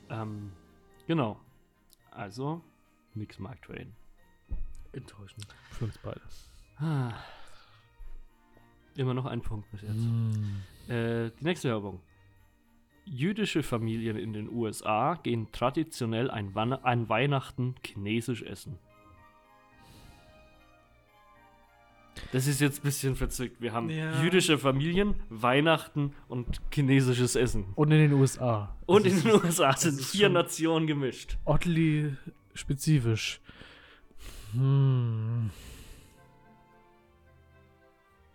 Ähm, genau. Also, nix Mark Twain. Enttäuschend. Für uns beide. Ah. Immer noch ein Punkt bis jetzt. Mhm. Äh, die nächste Werbung. Jüdische Familien in den USA gehen traditionell ein, Wann ein Weihnachten chinesisch essen. Das ist jetzt ein bisschen verzwickt. Wir haben Ja. jüdische Familien, Weihnachten und chinesisches Essen. Und in den USA. Und Das in den USA sind vier Nationen gemischt. oddly spezifisch. Hm.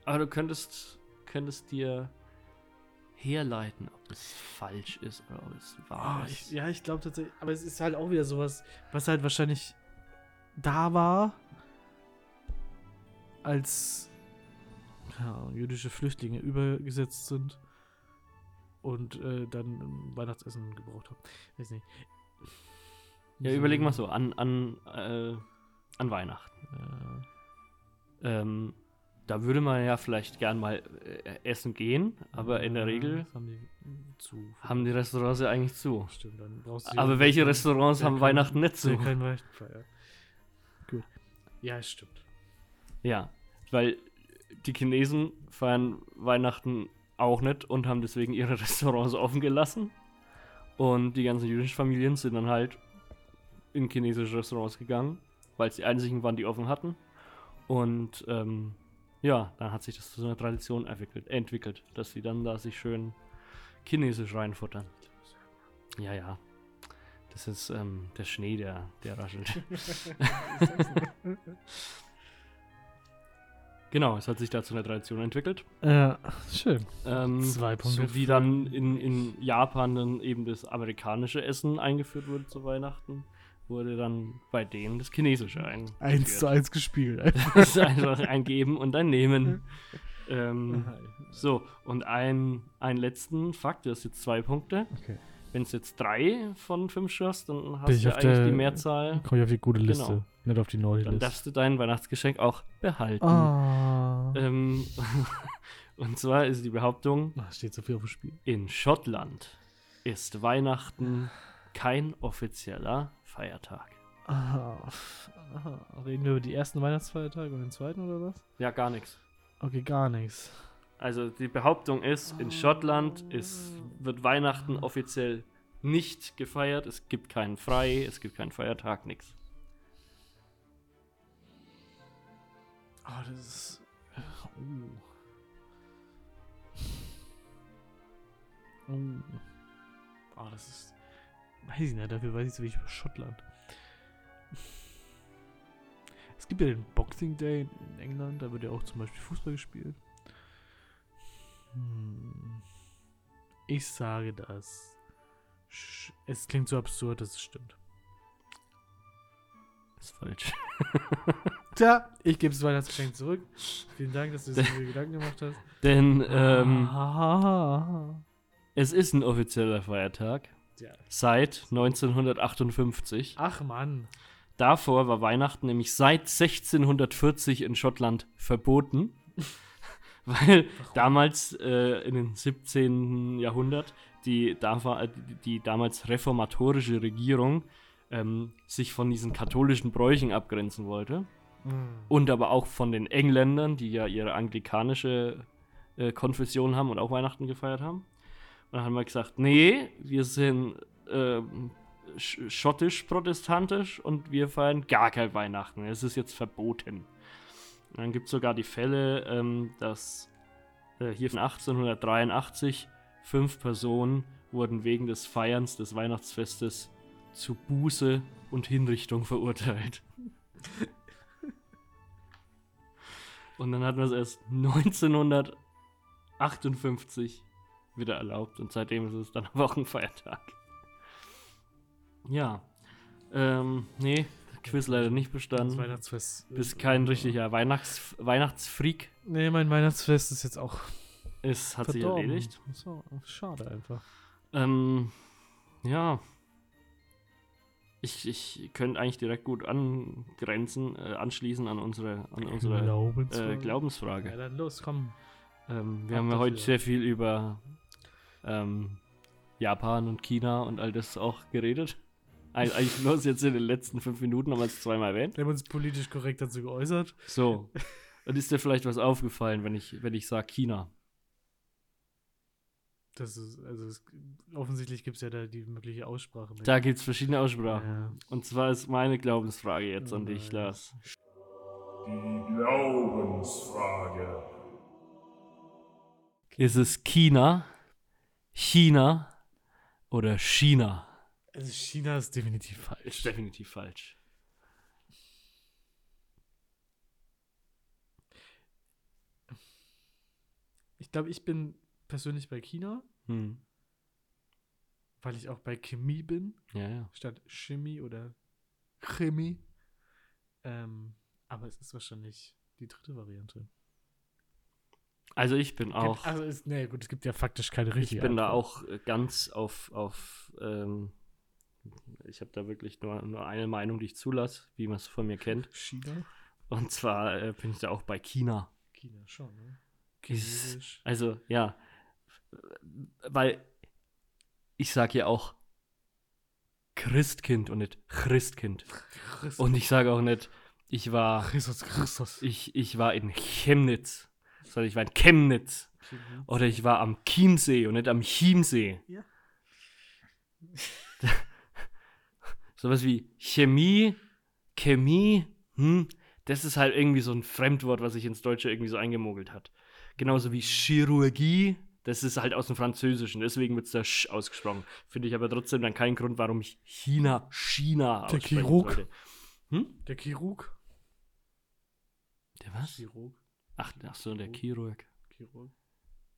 Aber du könntest, könntest dir herleiten, ob es falsch ist oder ob es wahr Ah, ist. ich, ja, ich glaube tatsächlich, aber es ist halt auch wieder sowas, was halt wahrscheinlich da war, als ja, jüdische Flüchtlinge übergesetzt sind und äh, dann ähm, Weihnachtsessen gebraucht haben. Weiß nicht. Ja, überleg mal so, an, an, äh, an Weihnachten. Ja. Ähm, da würde man ja vielleicht gern mal äh, essen gehen, aber in der Ja, Regel haben die mm, zu. haben die Restaurants ja eigentlich zu. Stimmt, dann brauchst du Aber welche Restaurants haben kein- Weihnachten nicht zu? kein Weihnachten feiert. Gut. Ja, es stimmt. Ja, weil die Chinesen feiern Weihnachten auch nicht und haben deswegen ihre *laughs* Restaurants offen gelassen. Und die ganzen jüdischen Familien sind dann halt in chinesische Restaurants gegangen, weil es die einzigen waren, die offen hatten. Und ähm, ja, dann hat sich das zu einer Tradition entwickelt, entwickelt dass sie dann da sich schön chinesisch reinfuttern. *laughs* Ja, ja. Das ist ähm, der Schnee, der, der raschelt. *laughs* *laughs* genau, es hat sich da zu einer Tradition entwickelt. Ja, schön. Ähm, Zwei Punkte So wie dann in, in Japan dann eben das amerikanische Essen eingeführt wurde zu Weihnachten, wurde dann bei denen das chinesische eingeführt. Eins zu eins gespielt. *laughs* Das ist einfach ein Geben und ein Nehmen. *laughs* Ähm, so, und ein, einen letzten Fakt, das ist jetzt zwei Punkte. Okay. Wenn es jetzt drei von fünf schaffst, dann hast du eigentlich der- die Mehrzahl. Komme ich auf die gute Liste, Genau. nicht auf die naughty Dann Liste. darfst du dein Weihnachtsgeschenk auch behalten. Ah. Ähm, *laughs* und zwar ist die Behauptung, Ah, steht so viel auf dem Spiel. in Schottland ist Weihnachten kein offizieller Feiertag. Ah. Aha. *laughs* Reden wir über die ersten Weihnachtsfeiertage und den zweiten oder was? Ja, gar nichts. Okay, gar nichts. Also die Behauptung ist, in Schottland ist, wird Weihnachten offiziell nicht gefeiert. Es gibt keinen Frei, es gibt keinen Feiertag, nichts. Ah, das ist. Uh. Uh. Ah, das ist. Weiß ich nicht, dafür weiß ich so wenig über Schottland. Es gibt ja den Boxing Day in England, da wird ja auch zum Beispiel Fußball gespielt. Hm. Ich sage das. Es klingt so absurd, dass es stimmt. Ist falsch. *laughs* Tja, ich gebe das Weihnachtsgeschenk zurück. Vielen Dank, dass du dir so Gedanken gemacht hast. Denn ähm, Ah. es ist ein offizieller Feiertag Ja. seit 1958. Ach Mann. Davor war Weihnachten nämlich seit 1640 in Schottland verboten. *laughs* Weil damals äh, in den 17. Jahrhundert die, da, die, damals reformatorische Regierung ähm, sich von diesen katholischen Bräuchen abgrenzen wollte. Und aber auch von den Engländern, die ja ihre anglikanische äh, Konfession haben und auch Weihnachten gefeiert haben. Dann haben wir gesagt, nee, wir sind sch schottisch-protestantisch und wir feiern gar kein Weihnachten. Es ist jetzt verboten. Und dann gibt es sogar die Fälle, ähm, dass äh, hier von 1883 fünf Personen wurden wegen des Feierns des Weihnachtsfestes zu Buße und Hinrichtung verurteilt. Und dann hatten wir es erst 1958 wieder erlaubt und seitdem ist es dann *laughs* aber auch ein Feiertag. Ja. Ähm, nee, Quiz leider nicht Das bestanden. Weihnachtsfest. Bist kein richtiger Weihnachts Weihnachtsfreak. Nee, mein Weihnachtsfest ist jetzt auch Es hat sich verdorben. erledigt. So, schade einfach. Ähm, ja. Ich, ich könnte eigentlich direkt gut angrenzen, äh, anschließen an unsere, an unsere Glaubensfrage. äh, Glaubensfrage. Ja, dann los, komm. Ähm, wir Ab haben ja heute sehr viel über ähm, Japan und China und all das auch geredet. Eig- Eigentlich bloß jetzt in den letzten fünf Minuten haben wir es zweimal erwähnt. Wir haben uns politisch korrekt dazu geäußert. So. Und ist dir vielleicht was aufgefallen, wenn ich, wenn ich sage China? Das ist, also es, offensichtlich gibt es ja da die mögliche Aussprache. mit. Da gibt es verschiedene Aussprachen. ja. Und zwar ist meine Glaubensfrage jetzt an Oh dich, nein. Lars. Die Glaubensfrage. Ist es China, China oder China? Also China ist definitiv Ist falsch. definitiv falsch. Ich glaube, ich bin persönlich bei China, Hm. weil ich auch bei Chemie bin, Ja, ja. statt Chemie oder Chemie. Ähm, aber es ist wahrscheinlich die dritte Variante. Also ich bin auch. Also ist, nee, gut, es gibt ja faktisch keine Ich richtige bin da Antwort. auch äh, ganz auf, auf ähm, ich habe da wirklich nur, nur eine Meinung, die ich zulasse, wie man es von mir kennt. China? Und zwar äh, bin ich da auch bei China. China schon, ne? Chinesisch. Also, ja. Weil ich sage ja auch Christkind und nicht Christkind. Christus. Und ich sage auch nicht, ich war, Christus, Christus. ich, ich war in Chemnitz. Sondern ich war in Chemnitz. Chemie. Oder ich war am Chiemsee und nicht am Chiemsee. Ja. *laughs* Sowas wie Chemie, Chemie, hm, Das ist halt irgendwie so ein Fremdwort, was sich ins Deutsche irgendwie so eingemogelt hat. Genauso wie Chirurgie, das ist halt aus dem Französischen, deswegen wird es da Sch ausgesprochen. Finde ich aber trotzdem dann keinen Grund, warum ich China, China Der Chirurg. Hm? Der Chirurg. Der was? Chirurg. Ach, ach so, der Chirurg. Chirurg.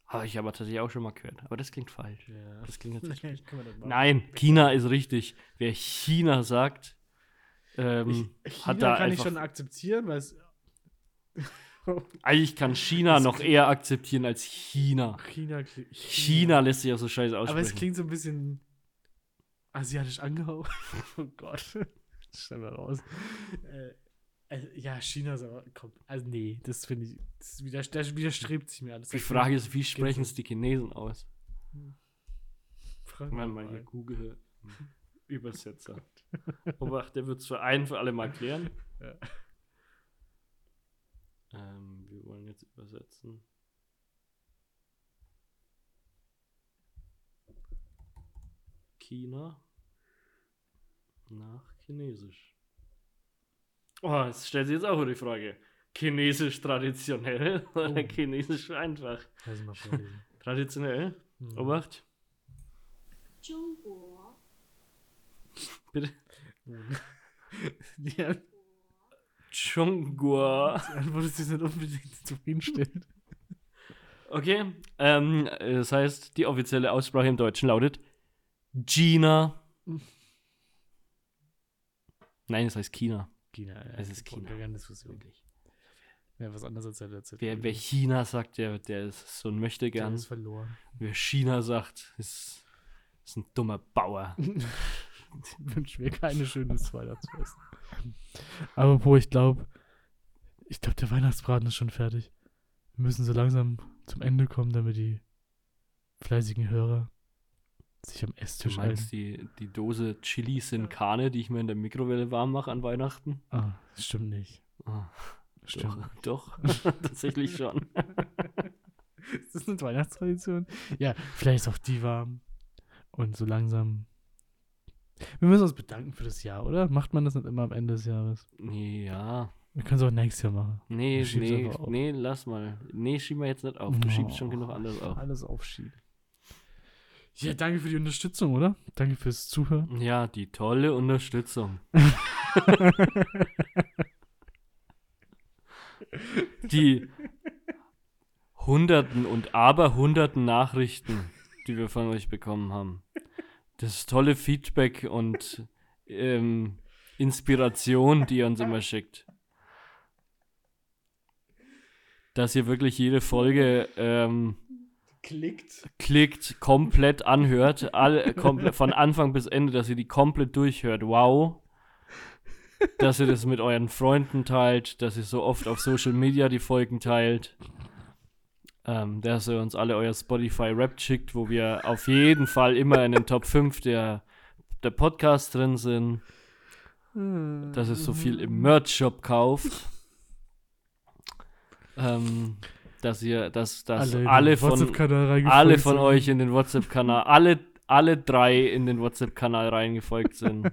Habe ich aber tatsächlich auch schon mal gehört. Aber das klingt falsch. Ja. Das klingt *laughs* jetzt machen? Nein, China ist richtig. Wer China sagt, ähm, China hat da kann einfach. ich schon akzeptieren, weil es. eigentlich kann *laughs* China noch eher akzeptieren als China. China, kli- China lässt sich auch so scheiße aussprechen. Aber es klingt so ein bisschen asiatisch angehaucht. *laughs* oh Gott. Stell mal raus. Äh, also, ja, China ist aber. Komm, also, nee, das finde ich. Das, widers das widerstrebt sich mir alles. Die Frage ist, wie sprechen es die Chinesen aus? Frag Wenn mal man hier. Google Übersetzer. Obacht, der wird es für ein für alle mal klären. Ja. Ähm, wir wollen jetzt übersetzen. China nach Chinesisch. Oh, es stellt sich jetzt auch die Frage. Chinesisch traditionell oder Oh. Chinesisch einfach? Traditionell. Hm. Obacht. Bitte. Die An- Chongguo. die Antwort ist nicht unbedingt zufriedenstellend. Okay. Ähm, äh, das heißt, die offizielle Aussprache im Deutschen lautet China. Nein, es heißt China. China, ja. Es ist China. Gar keine Diskussion. Ja, was anderes als der letzte. Wer, wer China sagt, der, der ist so ein der Möchtegern. ist verloren. Wer China sagt, ist, ist ein dummer Bauer. *laughs* Ich wünsche mir keine schönes Weihnachtsfest. Aber wo ich glaube, ich glaube, der Weihnachtsbraten ist schon fertig. Wir müssen so langsam zum Ende kommen, damit die fleißigen Hörer sich am Du Esstisch meinst ein. die, die Dose Chili Sin Carne, die ich mir in der Mikrowelle warm mache an Weihnachten? Ah, das stimmt nicht. Ah, Stimmt. doch, doch. *laughs* *laughs* tatsächlich schon. *laughs* Ist das eine Weihnachtstradition? Ja, vielleicht ist auch die warm. Und so langsam. Wir müssen uns bedanken für das Jahr, oder? Macht man das nicht immer am Ende des Jahres? Ja, Wir können es auch nächstes Jahr machen. nee, nee, nee, lass mal. Nee, schieben wir jetzt nicht auf. Du schiebst schon Oh, genug anderes auf. Alles aufschieben. Ja, danke für die Unterstützung, oder? Danke fürs Zuhören. Ja, die tolle Unterstützung. *laughs* Die Hunderten und Aberhunderten Nachrichten, die wir von euch bekommen haben. Das tolle Feedback und ähm, Inspiration, die ihr uns immer schickt. Dass ihr wirklich jede Folge ähm, Klickt. klickt, komplett anhört, alle, komplett, von Anfang bis Ende, dass ihr die komplett durchhört. Wow. Dass ihr das mit euren Freunden teilt, dass ihr so oft auf Social Media die Folgen teilt. Ähm, dass ihr uns alle euer Spotify-Rap schickt, wo wir auf jeden Fall immer in den Top 5 der, der Podcasts drin sind. Dass ihr so viel im Merch-Shop kauft. Ähm, dass ihr, dass, dass alle, den von, alle von sind. euch in den WhatsApp-Kanal, alle, alle drei in den WhatsApp-Kanal reingefolgt sind.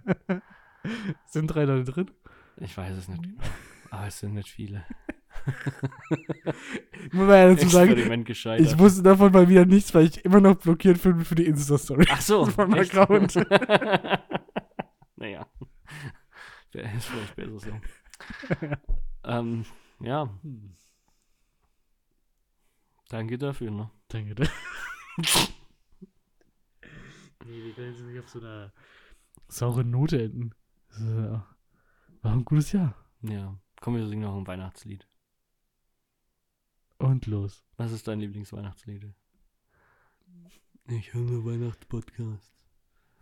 *laughs* Sind drei Leute drin? Ich weiß es nicht genau. Aber es sind nicht viele. Muss man ja dazu sagen, ich wusste davon mal wieder nichts, weil ich immer noch blockiert bin für die Insta-Story. Ach so. *laughs* von meinem? Account. *laughs* naja. Wäre ist vielleicht besser so. ähm, ja. Danke dafür, ne? Danke. dir. *laughs* nee, wir können jetzt nicht auf so einer sauren Note enden. Ja- war ein gutes Jahr. Ja. Komm, wir singen noch ein Weihnachtslied. Und los. Was ist dein Lieblingsweihnachtslied? Ich höre Weihnachtspodcast.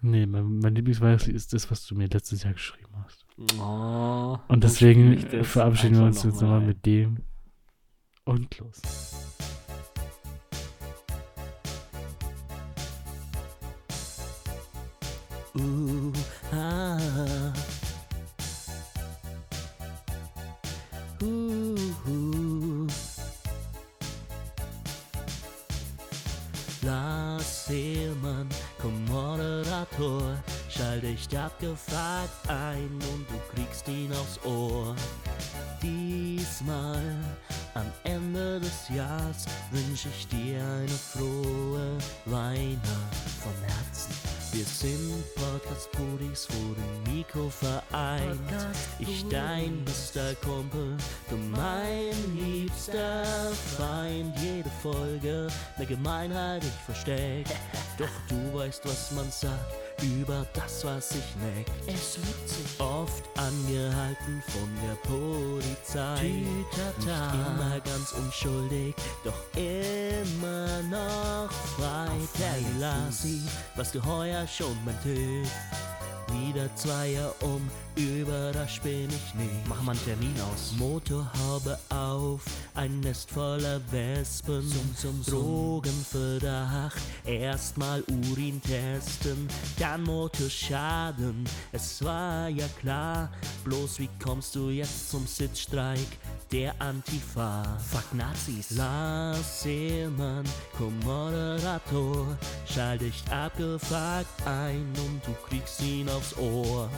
Nee, mein, mein Lieblingsweihnachtslied ist das, was du mir letztes Jahr geschrieben hast. Oh, Und deswegen verabschieden wir uns jetzt noch mal nochmal mit dem. Und los. Ooh, ah. Ooh. Lars Seelmann, komm Moderator, schall dich abgefragt ein und du kriegst ihn aufs Ohr. Diesmal am Ende des Jahres wünsche ich dir eine frohe ne Gemeinheit ich versteckt. *laughs* Doch du weißt, was man sagt über das, was sich neckt. Es liebt sich. Oft angehalten von der Polizei. Nicht immer ganz unschuldig, doch immer noch frei. Der Lassi, was du heuer schon mein TÜV. Wieder Zweier um, überrascht bin ich nicht. Mach mal einen Termin aus. Motorhaube auf, ein Nest voller Wespen. Drogenverdacht, erstmal Urin testen, dann Motorschaden. Es war ja klar, bloß wie kommst du jetzt zum Sitzstreik der Antifa? Fuck Nazis. Lars Seelmann, Co-Moderator, schalt dich abgefuckt ein und du kriegst ihn aufs Ohr.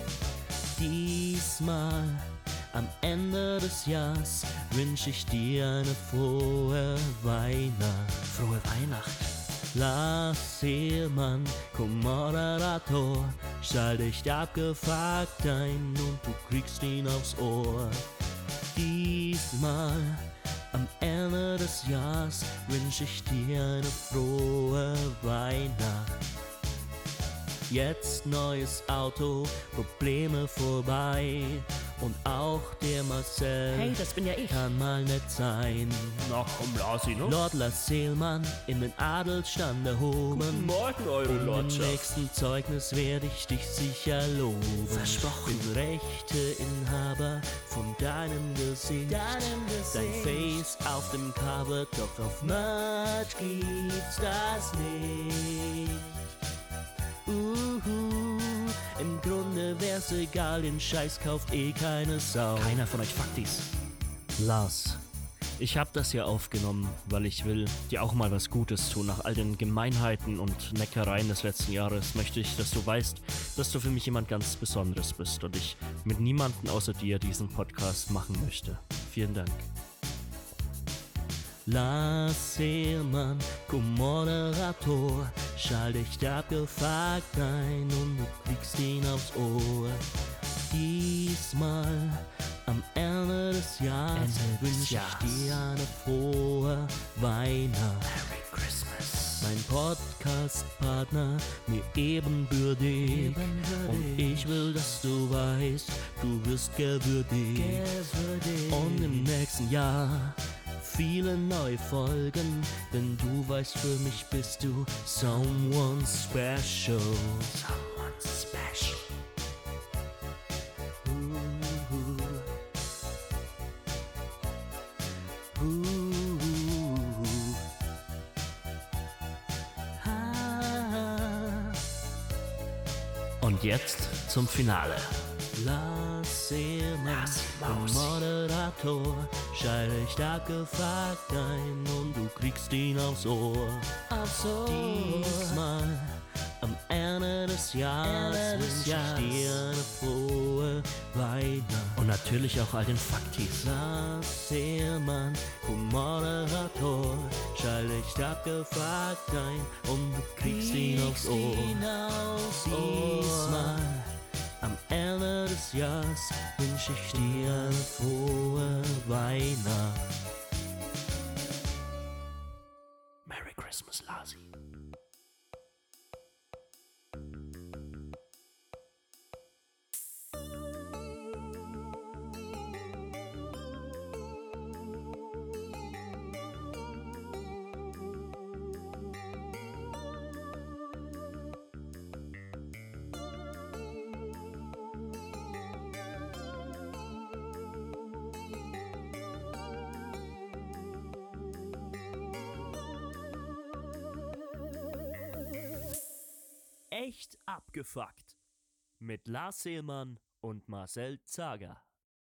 Diesmal am Ende des Jahres wünsche ich dir eine frohe Weihnacht. Frohe Weihnacht. Lars Seelmann, Co-Moderator, schalt dich abgefuckt ein und du kriegst ihn aufs Ohr. Diesmal am Ende des Jahres wünsche ich dir eine frohe Weihnacht. Jetzt neues Auto, Probleme vorbei. Und auch der Marcel Hey, das bin ja ich. kann mal nett sein. Na komm, Lasi, ne? Lord Lasselmann in den Adelsstand erhoben. Morgen, eure Und im nächsten Zeugnis werde ich dich sicher loben. Versprochen. Bin Rechteinhaber von deinem Gesicht. Dein Face auf dem Cover, doch auf Merch gibt's das nicht. Uhu, im Grunde wär's egal, den Scheiß kauft eh keine Sau. Keiner von euch fuckt dies. Lars, ich hab das hier aufgenommen, weil ich will dir auch mal was Gutes tun. Nach all den Gemeinheiten und Neckereien des letzten Jahres möchte ich, dass du weißt, dass du für mich jemand ganz Besonderes bist und ich mit niemandem außer dir diesen Podcast machen möchte. Vielen Dank. Lars Seelmann, Co-Moderator, schalt dich abgefuckt ein und du kriegst ihn aufs Ohr. Diesmal am Ende des Jahres wünsche ich dir eine frohe Weihnacht. Merry Christmas. Mein Podcast-Partner mir ebenbürtig. Und ich will, dass du weißt, du wirst gewürdigt. Und im nächsten Jahr viele neue Folgen, denn du weißt, für mich bist du someone special. Someone special. Ah. Und jetzt zum Finale. Lars Seelmann, der Moderator, schalt dich abgefuckt ein und du kriegst ihn aufs Ohr. Aufs Ohr. Diesmal am Ende des Jahres wünsch ich dir eine frohe Weihnacht. Und natürlich auch all den Faktis. Lars Seelmann, Co-Moderator, schalt dich abgefuckt ein und du kriegst ihn aufs Ohr. Diesmal am Ende des Jahres wünsche ich dir eine frohe Weihnacht. Merry Christmas, Lasi. Echt abgefuckt. Mit Lars Seelmann und Marcel Zager.